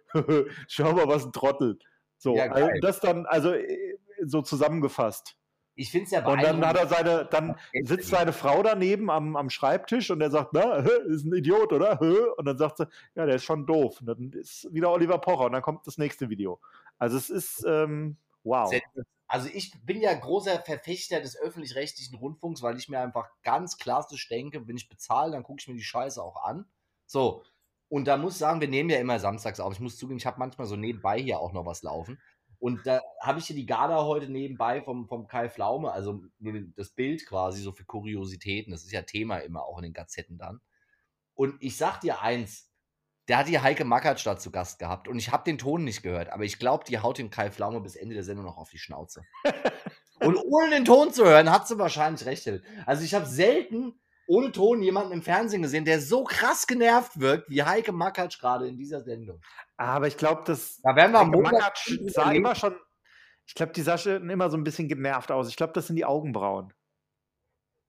schau mal, was ein Trottel. So, ja, also das dann, also äh, so zusammengefasst. Ich finde es ja Und dann hat er seine, dann sitzt seine Frau daneben am, am Schreibtisch und er sagt, na, ist ein Idiot, oder? Und dann sagt sie, ja, der ist schon doof. Und dann ist wieder Oliver Pocher und dann kommt das nächste Video. Also es ist, ähm, wow. Also ich bin ja großer Verfechter des öffentlich-rechtlichen Rundfunks, weil ich mir einfach ganz klassisch denke, wenn ich bezahle, dann gucke ich mir die Scheiße auch an. So, und da muss ich sagen, wir nehmen ja immer samstags auf. Ich muss zugeben, ich habe manchmal so nebenbei hier auch noch was laufen. Und da habe ich hier die Garda heute nebenbei vom, vom Kai Flaume, also das Bild quasi so für Kuriositäten. Das ist ja Thema immer auch in den Gazetten dann. Und ich sag dir eins, der hat die Heike Makatstadt zu Gast gehabt und ich habe den Ton nicht gehört, aber ich glaube, die haut den Kai Flaume bis Ende der Sendung noch auf die Schnauze. und ohne den Ton zu hören, hat sie wahrscheinlich recht. Also ich habe selten ohne Ton jemanden im Fernsehen gesehen, der so krass genervt wirkt wie Heike Makatsch gerade in dieser Sendung. Aber ich glaube, das. Da werden wir Heike Makatsch sah immer schon. Ich glaube, die sah schon immer so ein bisschen genervt aus. Ich glaube, das sind die Augenbrauen.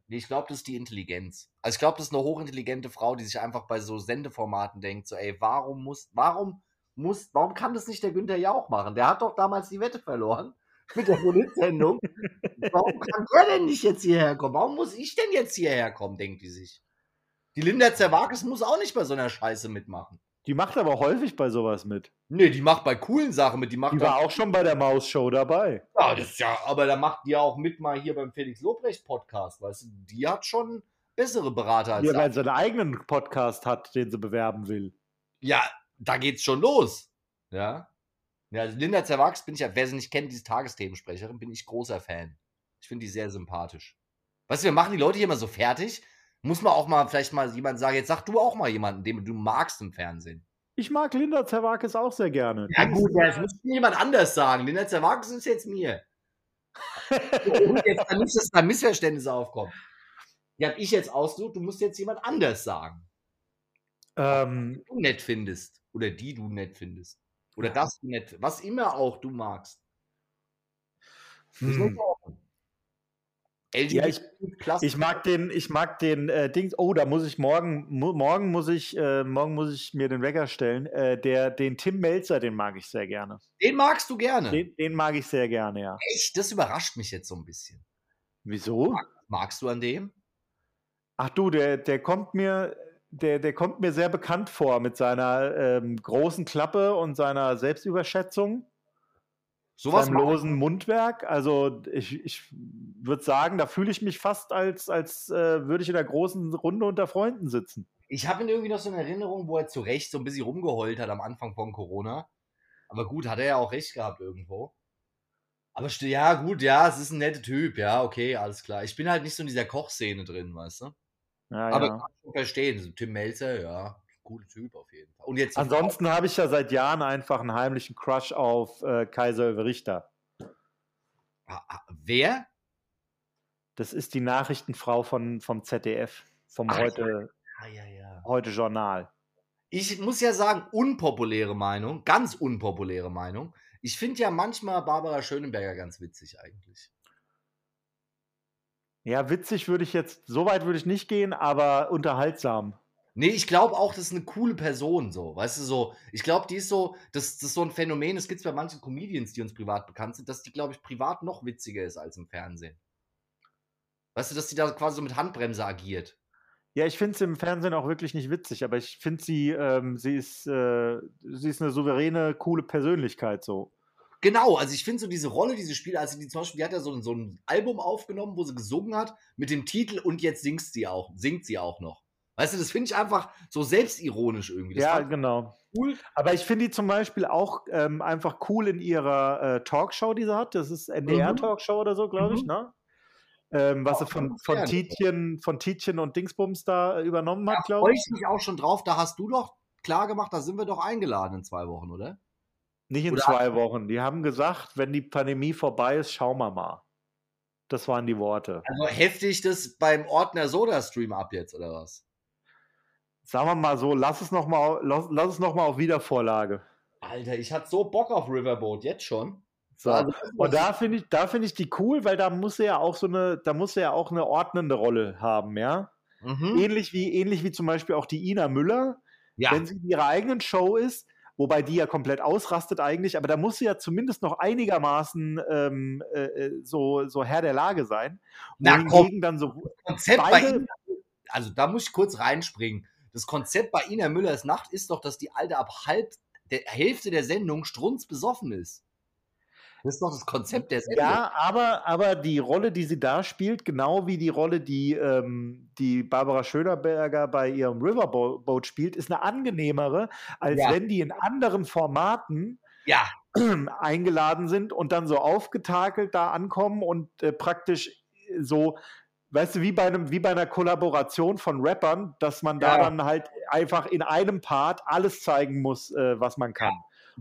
Nee, ich glaube, das ist die Intelligenz. Also ich glaube, das ist eine hochintelligente Frau, die sich einfach bei so Sendeformaten denkt, so, ey, warum muss, warum muss, warum kann das nicht der Günther Jauch machen? Der hat doch damals die Wette verloren mit der Politsendung. Warum kann der denn nicht jetzt hierher kommen? Warum muss ich denn jetzt hierher kommen, denkt die sich. Die Linda Zerwakis muss auch nicht bei so einer Scheiße mitmachen. Die macht aber häufig bei sowas mit. Nee, die macht bei coolen Sachen mit. Die, macht die war auch schon bei der Maus-Show dabei. Ja, das ja, aber da macht die auch mit mal hier beim Felix Lobrecht-Podcast, weißt du, die hat schon bessere Berater als Ja, weil sie einen eigenen Podcast hat, den sie bewerben will. Ja, da geht's schon los. Ja. Ja, also Linda Zerwachs bin ich ja, wer sie nicht kennt, diese Tagesthemensprecherin, bin ich großer Fan. Ich finde die sehr sympathisch. Weißt du, wir machen die Leute hier immer so fertig. Muss man auch mal vielleicht mal jemand sagen, jetzt sag du auch mal jemanden, den du magst im Fernsehen. Ich mag Linda Zerwakis auch sehr gerne. Ja gut, das muss jemand anders sagen. Linda Zerwakis ist jetzt mir. Und jetzt dann nicht, dass da Missverständnisse aufkommen. Die habe ich jetzt ausgesucht, du musst jetzt jemand anders sagen. Ähm, die du nett findest. Oder die du nett findest. Oder das nicht. Was immer auch du magst. Hm. Ja, ich, ich, mag den, ich mag den äh, Dings. Oh, da muss ich morgen, mo morgen muss ich, äh, morgen muss ich mir den Wecker stellen. Äh, der, den Tim Melzer, den mag ich sehr gerne. Den magst du gerne? Den, den, mag ich sehr gerne, ja. Echt? Das überrascht mich jetzt so ein bisschen. Wieso? Mag, magst du an dem? Ach du, der, der kommt mir, der, der kommt mir sehr bekannt vor mit seiner ähm, großen Klappe und seiner Selbstüberschätzung. Sowas seinem losen Mundwerk. Also ich, ich würde sagen, da fühle ich mich fast, als, als äh, würde ich in der großen Runde unter Freunden sitzen. Ich habe ihn irgendwie noch so eine Erinnerung, wo er zu Recht so ein bisschen rumgeheult hat am Anfang von Corona. Aber gut, hat er ja auch recht gehabt irgendwo. Aber ja, gut, ja, es ist ein netter Typ, ja, okay, alles klar. Ich bin halt nicht so in dieser Kochszene drin, weißt du? Ja, aber ja. kann ich verstehen. Tim Melzer, ja, cooler Typ auf jeden Fall. Und jetzt Ansonsten habe ich ja seit Jahren einfach einen heimlichen Crush auf äh, Kaiser Richter. Ah, ah, wer? Das ist die Nachrichtenfrau von, vom ZDF, vom Ach, heute, ja, ja, heute Journal. Ich muss ja sagen, unpopuläre Meinung, ganz unpopuläre Meinung. Ich finde ja manchmal Barbara Schönenberger ganz witzig eigentlich. Ja, witzig würde ich jetzt, so weit würde ich nicht gehen, aber unterhaltsam. Nee, ich glaube auch, das ist eine coole Person, so. Weißt du, so. Ich glaube, die ist so, das, das ist so ein Phänomen, das gibt es bei manchen Comedians, die uns privat bekannt sind, dass die, glaube ich, privat noch witziger ist als im Fernsehen. Weißt du, dass die da quasi so mit Handbremse agiert. Ja, ich finde sie im Fernsehen auch wirklich nicht witzig, aber ich finde sie, ähm, sie ist, äh, sie ist eine souveräne, coole Persönlichkeit so. Genau, also ich finde so diese Rolle, diese Spiele, also die zum Beispiel, die hat ja so, so ein Album aufgenommen, wo sie gesungen hat, mit dem Titel und jetzt singt sie auch, singt sie auch noch. Weißt du, das finde ich einfach so selbstironisch irgendwie. Das ja, genau. Cool. Aber ich finde die zum Beispiel auch ähm, einfach cool in ihrer äh, Talkshow, die sie hat. Das ist NDR-Talkshow mhm. oder so, glaube ich, mhm. ne? Ähm, was sie von, von, Tietjen, von Tietjen und Dingsbums da äh, übernommen hat, glaube ich. Da freue ich mich auch schon drauf. Da hast du doch klar gemacht, da sind wir doch eingeladen in zwei Wochen, oder? Nicht in Oder zwei Wochen. Die haben gesagt, wenn die Pandemie vorbei ist, schauen wir mal. Das waren die Worte. Also heftig das beim Ordner Soda Stream ab jetzt, oder was? sagen wir mal so, lass es nochmal lass, lass es noch mal auf Wiedervorlage. Alter, ich hatte so Bock auf Riverboat, jetzt schon. So. Also, und da finde ich, da finde ich die cool, weil da muss er ja auch so eine, da muss er ja auch eine ordnende Rolle haben, ja. Mhm. Ähnlich wie, ähnlich wie zum Beispiel auch die Ina Müller, ja. wenn sie in ihrer eigenen Show ist, wobei die ja komplett ausrastet eigentlich, aber da muss sie ja zumindest noch einigermaßen ähm, äh, äh so, so Herr der Lage sein. Na, komm, dann so Konzept beide, also da muss ich kurz reinspringen. Das Konzept bei Ina Müllers Nacht ist doch, dass die Alte ab halb der Hälfte der Sendung strunzbesoffen ist. Das ist doch das Konzept der Sendung. Ja, aber, aber die Rolle, die sie da spielt, genau wie die Rolle, die, ähm, die Barbara Schönerberger bei ihrem Riverboat spielt, ist eine angenehmere, als ja. wenn die in anderen Formaten ja. eingeladen sind und dann so aufgetakelt da ankommen und äh, praktisch so weißt du, wie bei einem, wie bei einer Kollaboration von Rappern, dass man da ja. dann halt einfach in einem Part alles zeigen muss, äh, was man kann.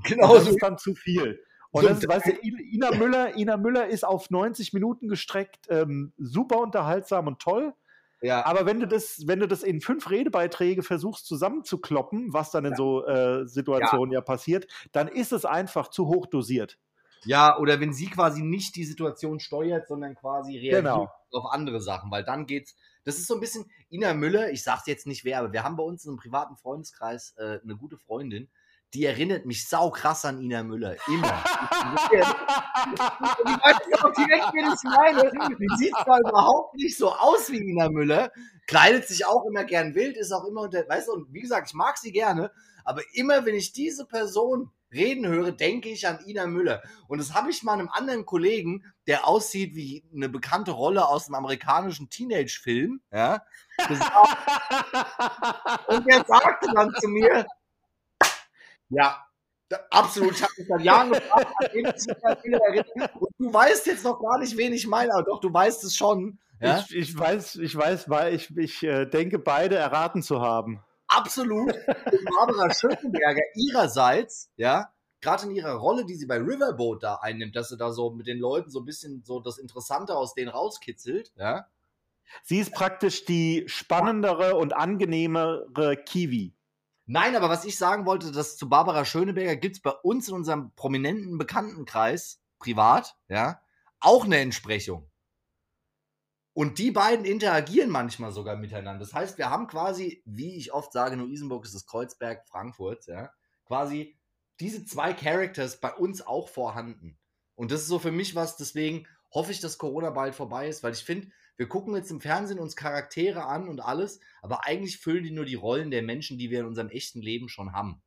Genau. das ist dann zu viel. Und so, das, weißt du, Ina Müller, Ina Müller ist auf 90 Minuten gestreckt, ähm, super unterhaltsam und toll. Ja. Aber wenn du das, wenn du das in fünf Redebeiträge versuchst zusammenzukloppen, was dann in ja. so äh, Situationen ja. ja passiert, dann ist es einfach zu hoch dosiert. Ja, oder wenn sie quasi nicht die Situation steuert, sondern quasi reagiert genau. auf andere Sachen, weil dann geht's. Das ist so ein bisschen Ina Müller, ich sag's jetzt nicht wer, aber wir haben bei uns in einem privaten Freundeskreis äh, eine gute Freundin, die erinnert mich sau krass an Ina Müller. Immer. ich weiß auch direkt, wie ich meine. Die sieht zwar überhaupt nicht so aus wie Ina Müller, kleidet sich auch immer gern wild, ist auch immer unter, weißt du, und wie gesagt, ich mag sie gerne, aber immer wenn ich diese Person reden höre, denke ich an Ina Müller. Und das habe ich mal einem anderen Kollegen, der aussieht wie eine bekannte Rolle aus einem amerikanischen Teenage-Film, ja, und der sagte dann zu mir, ja, absolut. Ich habe mich seit Jahren gefragt, und du weißt jetzt noch gar nicht, wen ich meine, aber doch, du weißt es schon. Ja? Ich, ich, weiß, ich weiß, weil ich, ich äh, denke, beide erraten zu haben. Absolut. Barbara Schöneberger ihrerseits, ja, gerade in ihrer Rolle, die sie bei Riverboat da einnimmt, dass sie da so mit den Leuten so ein bisschen so das Interessante aus denen rauskitzelt, ja. Sie ist praktisch die spannendere und angenehmere Kiwi. Nein, aber was ich sagen wollte, dass zu Barbara Schöneberger gibt es bei uns in unserem prominenten Bekanntenkreis, privat, ja, auch eine Entsprechung. Und die beiden interagieren manchmal sogar miteinander. Das heißt, wir haben quasi, wie ich oft sage, Neu-Isenburg ist das Kreuzberg Frankfurt, ja, quasi diese zwei Characters bei uns auch vorhanden. Und das ist so für mich was, deswegen hoffe ich, dass Corona bald vorbei ist, weil ich finde, wir gucken jetzt im Fernsehen uns Charaktere an und alles, aber eigentlich füllen die nur die Rollen der Menschen, die wir in unserem echten Leben schon haben.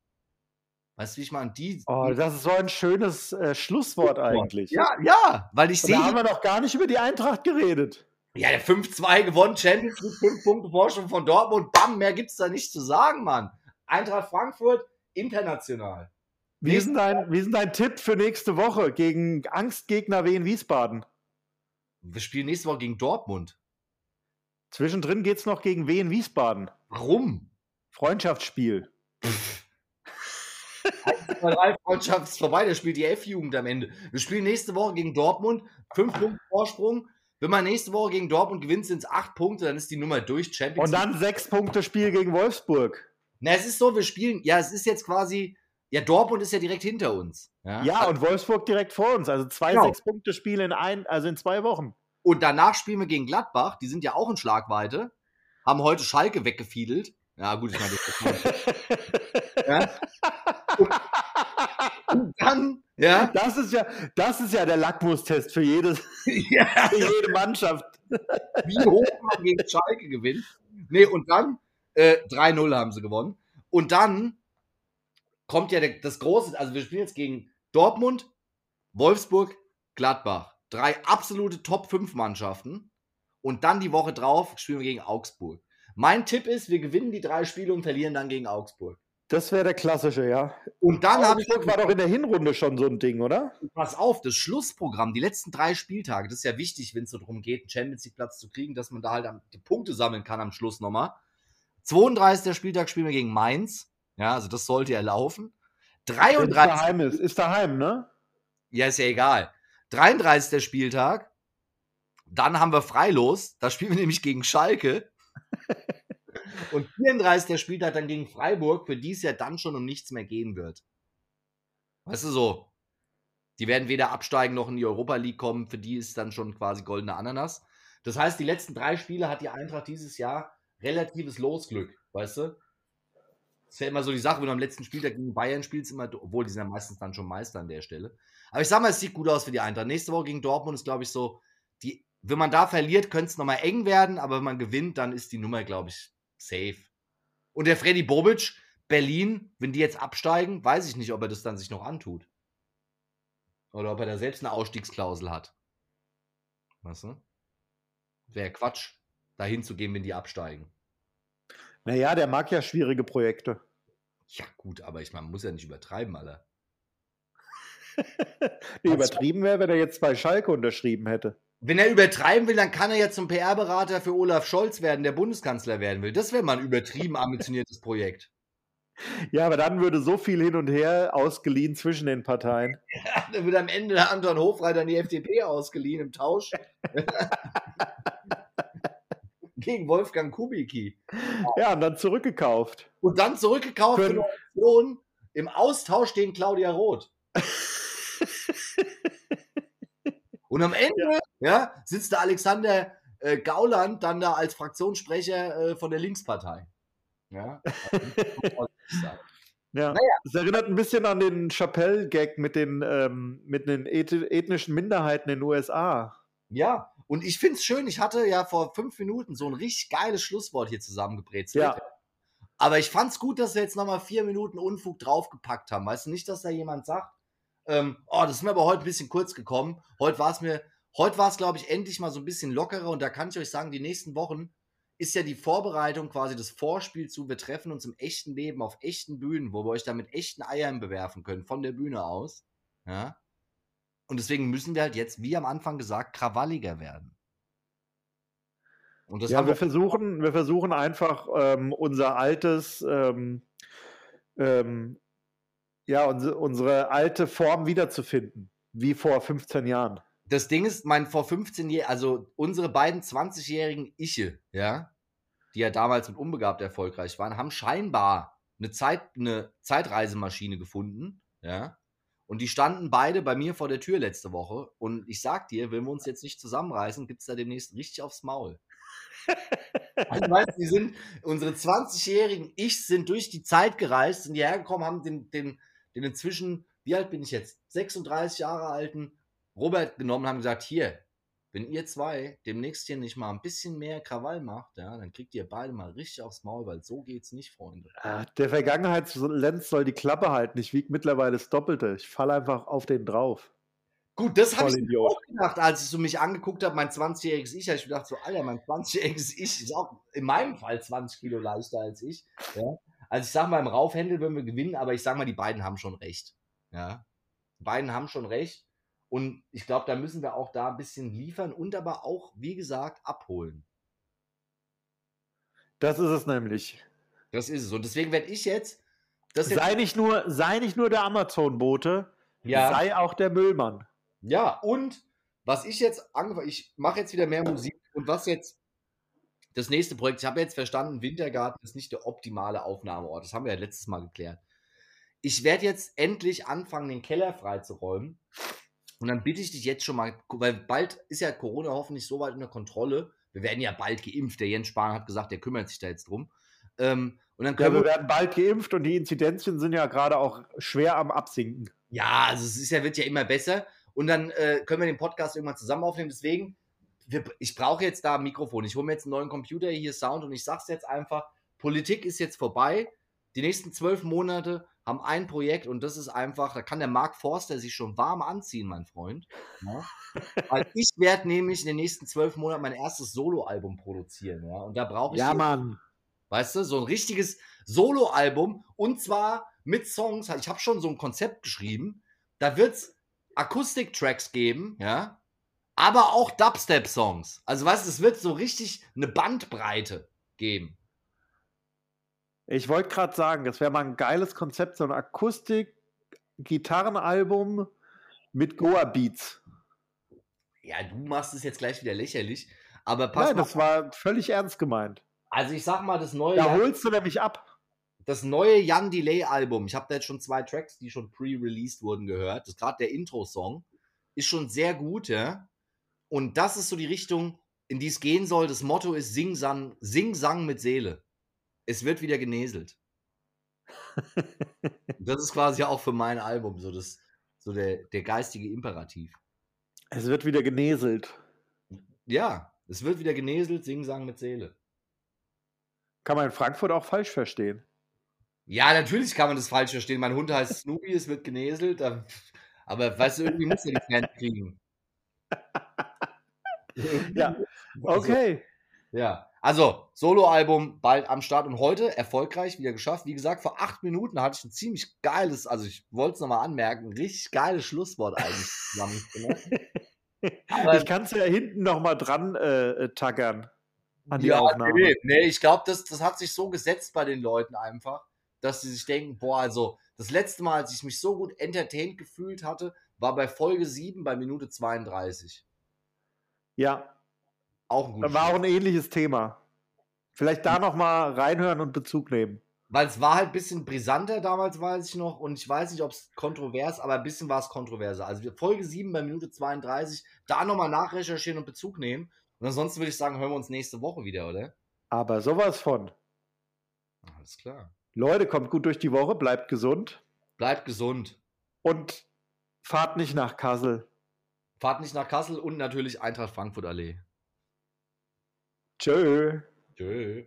Weißt du, wie ich meine? Die, oh, das ist so ein schönes äh, Schlusswort eigentlich. Ja, ja, weil ich sehe. Da haben wir noch gar nicht über die Eintracht geredet. Ja, der 5-2 gewonnen, Champions League, 5 Punkte Vorsprung von Dortmund, bam, mehr gibt's da nicht zu sagen, Mann. Eintracht Frankfurt, international. Wie ist, dein, wie ist dein Tipp für nächste Woche gegen Angstgegner Wien Wiesbaden? Wir spielen nächste Woche gegen Dortmund. Zwischendrin geht es noch gegen Wien Wiesbaden. Warum? Freundschaftsspiel. Freundschaft ist vorbei, da spielt die F-Jugend am Ende. Wir spielen nächste Woche gegen Dortmund, fünf Punkte Vorsprung. Wenn man nächste Woche gegen Dortmund gewinnt, sind es acht Punkte, dann ist die Nummer durch. Champions Und dann sechs Punkte Spiel gegen Wolfsburg. Na, es ist so, wir spielen, ja, es ist jetzt quasi, ja, Dortmund ist ja direkt hinter uns. Ja, ja und Wolfsburg direkt vor uns. Also zwei genau. Sechs-Punkte-Spiele in ein, also in zwei Wochen. Und danach spielen wir gegen Gladbach, die sind ja auch in Schlagweite, haben heute Schalke weggefiedelt. Ja, gut, ich meine, das ja? und, dann, ja. Das ist ja, das ist ja der Lackmustest für, jedes, ja. für jede Mannschaft. Wie hoch man gegen Schalke gewinnt. Nee, und dann äh, 3-0 haben sie gewonnen. Und dann kommt ja das große, also wir spielen jetzt gegen Dortmund, Wolfsburg, Gladbach. Drei absolute Top-5-Mannschaften. Und dann die Woche drauf spielen wir gegen Augsburg. Mein Tipp ist, wir gewinnen die drei Spiele und verlieren dann gegen Augsburg. Das wäre der klassische, ja. Und dann habe ich. war doch in der Hinrunde schon so ein Ding, oder? Pass auf, das Schlussprogramm, die letzten drei Spieltage, das ist ja wichtig, wenn es so darum geht, einen Champions League-Platz zu kriegen, dass man da halt die Punkte sammeln kann am Schluss nochmal. 32. Spieltag spielen wir gegen Mainz. Ja, also das sollte ja laufen. 33. Ist daheim ist, ist daheim, ne? Ja, ist ja egal. 33. Spieltag. Dann haben wir Freilos. Da spielen wir nämlich gegen Schalke. Und 34. spielt halt dann gegen Freiburg, für die es ja dann schon um nichts mehr gehen wird. Weißt du so? Die werden weder absteigen noch in die Europa League kommen. Für die ist dann schon quasi goldene Ananas. Das heißt, die letzten drei Spiele hat die Eintracht dieses Jahr relatives Losglück, weißt du? Das ja immer so die Sache, wenn du am letzten Spieltag gegen Bayern spielst, immer, obwohl die sind ja meistens dann schon Meister an der Stelle. Aber ich sag mal, es sieht gut aus für die Eintracht. Nächste Woche gegen Dortmund ist, glaube ich, so, die, wenn man da verliert, könnte es nochmal eng werden, aber wenn man gewinnt, dann ist die Nummer, glaube ich, safe. Und der Freddy Bobic, Berlin, wenn die jetzt absteigen, weiß ich nicht, ob er das dann sich noch antut. Oder ob er da selbst eine Ausstiegsklausel hat. Weißt du? Wäre Quatsch, dahin zu gehen, wenn die absteigen. Naja, der mag ja schwierige Projekte. Ja, gut, aber ich, man muss ja nicht übertreiben, Alter. nee, übertrieben wäre, wenn er jetzt bei Schalke unterschrieben hätte. Wenn er übertreiben will, dann kann er ja zum PR-Berater für Olaf Scholz werden, der Bundeskanzler werden will. Das wäre mal ein übertrieben ambitioniertes Projekt. Ja, aber dann würde so viel hin und her ausgeliehen zwischen den Parteien. Ja, dann wird am Ende der Anton Hofreiter an die FDP ausgeliehen im Tausch. Gegen Wolfgang Kubicki. Ja, und dann zurückgekauft. Und dann zurückgekauft für, eine Option im Austausch gegen Claudia Roth. und am Ende ja. ja sitzt der Alexander äh, Gauland dann da als Fraktionssprecher äh, von der Linkspartei. Ja. Ja, naja. es erinnert ein bisschen an den Chappelle-Gag mit den, ähm, mit den ethnischen Minderheiten in den USA. Ja, und ich finde es schön, ich hatte ja vor fünf Minuten so ein richtig geiles Schlusswort hier zusammengebrezelt. Ja. Aber ich fand es gut, dass wir jetzt nochmal vier Minuten Unfug draufgepackt haben. Weißt du nicht, dass da jemand sagt, ähm, oh, das ist mir aber heute ein bisschen kurz gekommen. Heute war es mir, heute war es, glaube ich, endlich mal so ein bisschen lockerer und da kann ich euch sagen, die nächsten Wochen ist ja die Vorbereitung quasi das Vorspiel zu, wir treffen uns im echten Leben auf echten Bühnen, wo wir euch da mit echten Eiern bewerfen können, von der Bühne aus. Ja. Und deswegen müssen wir halt jetzt, wie am Anfang gesagt, krawalliger werden. Und das ja, wir, versuchen, wir versuchen einfach ähm, unser altes, ähm, ähm, ja, unsere, unsere alte Form wiederzufinden, wie vor 15 Jahren das Ding ist, mein vor 15 Jahren, also unsere beiden 20-jährigen Iche, ja, die ja damals mit Unbegabt erfolgreich waren, haben scheinbar eine, Zeit, eine Zeitreisemaschine gefunden, ja. Und die standen beide bei mir vor der Tür letzte Woche. Und ich sag dir, wenn wir uns jetzt nicht zusammenreißen, gibt es da demnächst richtig aufs Maul. also, weißt, die sind, unsere 20-jährigen Ich sind durch die Zeit gereist, sind hierher gekommen, haben den, den, den inzwischen, wie alt bin ich jetzt? 36 Jahre alten Robert genommen und haben gesagt, hier, wenn ihr zwei demnächst hier nicht mal ein bisschen mehr Krawall macht, ja, dann kriegt ihr beide mal richtig aufs Maul, weil so geht's nicht, Freunde. Der Vergangenheitslenz soll die Klappe halten. Ich wiege mittlerweile das Doppelte. Ich falle einfach auf den drauf. Gut, das habe ich mir auch gedacht, als ich so mich angeguckt habe, mein 20-jähriges Ich, habe ich gedacht so, Alter, mein 20-jähriges Ich ist auch in meinem Fall 20 Kilo leichter als ich. Ja? Also ich sage mal, im Raufhändel würden wir gewinnen, aber ich sage mal, die beiden haben schon recht. Ja? Die beiden haben schon recht. Und ich glaube, da müssen wir auch da ein bisschen liefern und aber auch, wie gesagt, abholen. Das ist es nämlich. Das ist es. Und deswegen werde ich jetzt. jetzt sei, nicht nur, sei nicht nur der Amazon-Bote, ja. sei auch der Müllmann. Ja, und was ich jetzt angefangen ich mache jetzt wieder mehr Musik und was jetzt das nächste Projekt, ich habe jetzt verstanden, Wintergarten ist nicht der optimale Aufnahmeort. Das haben wir ja letztes Mal geklärt. Ich werde jetzt endlich anfangen, den Keller freizuräumen und dann bitte ich dich jetzt schon mal, weil bald ist ja Corona hoffentlich so weit unter Kontrolle. Wir werden ja bald geimpft. Der Jens Spahn hat gesagt, der kümmert sich da jetzt drum. Ähm, und dann können ja, wir, wir werden bald geimpft und die Inzidenzien sind ja gerade auch schwer am Absinken. Ja, also es ist ja, wird ja immer besser. Und dann äh, können wir den Podcast irgendwann zusammen aufnehmen. Deswegen, wir, ich brauche jetzt da ein Mikrofon. Ich hole mir jetzt einen neuen Computer, hier Sound und ich sage es jetzt einfach: Politik ist jetzt vorbei. Die nächsten zwölf Monate haben ein Projekt und das ist einfach, da kann der Mark Forster sich schon warm anziehen, mein Freund. Ja? Weil ich werde nämlich in den nächsten zwölf Monaten mein erstes Soloalbum produzieren. Ja? Und da brauche ich. Ja, Mann. Weißt du, so ein richtiges Soloalbum und zwar mit Songs. Ich habe schon so ein Konzept geschrieben. Da wird es Akustik-Tracks geben, ja, aber auch Dubstep-Songs. Also, weißt du, es wird so richtig eine Bandbreite geben. Ich wollte gerade sagen, das wäre mal ein geiles Konzept, so ein Akustik-Gitarrenalbum mit Goa-Beats. Ja, du machst es jetzt gleich wieder lächerlich, aber pass Nein, mal das war völlig ernst gemeint. Also ich sag mal, das neue, Da Jan, holst du nämlich ab. das neue Jan Delay Album, ich habe da jetzt schon zwei Tracks, die schon pre-released wurden, gehört. Das ist gerade der Intro-Song. Ist schon sehr gut, ja. Und das ist so die Richtung, in die es gehen soll. Das Motto ist Sing-Sang Sing -Sang mit Seele. Es wird wieder geneselt. das ist quasi auch für mein Album so, das, so der, der geistige Imperativ. Es wird wieder geneselt. Ja, es wird wieder geneselt, Sing-Sang mit Seele. Kann man in Frankfurt auch falsch verstehen. Ja, natürlich kann man das falsch verstehen. Mein Hund heißt Snoopy, es wird geneselt. Aber weißt du, irgendwie muss er die Fans kriegen. Ja, Also, Okay. ja. Also, Soloalbum bald am Start und heute erfolgreich wieder geschafft. Wie gesagt, vor acht Minuten hatte ich ein ziemlich geiles, also ich wollte es nochmal anmerken, ein richtig geiles Schlusswort eigentlich zusammen. Aber- Ich kann es ja hinten noch mal dran äh, tackern an die ja, Aufnahme. nee, nee, ich glaube, das, das hat sich so gesetzt bei den Leuten einfach, dass sie sich denken, boah, also das letzte Mal, als ich mich so gut entertained gefühlt hatte, war bei Folge 7 bei Minute 32. Ja, Auch ein gutes war auch ein ähnliches Thema. Vielleicht da noch mal reinhören und Bezug nehmen. Weil es war halt ein bisschen brisanter damals, weiß ich noch, und ich weiß nicht, ob es kontrovers, aber ein bisschen war es kontroverser. Also Folge 7 bei Minute 32, da nochmal nachrecherchieren und Bezug nehmen. Und ansonsten würde ich sagen, hören wir uns nächste Woche wieder, oder? Aber sowas von. Alles klar. Leute, kommt gut durch die Woche, bleibt gesund Bleibt gesund. und fahrt nicht nach Kassel. Fahrt nicht nach Kassel und natürlich Eintracht Frankfurt Allee. Tschö. Tschö.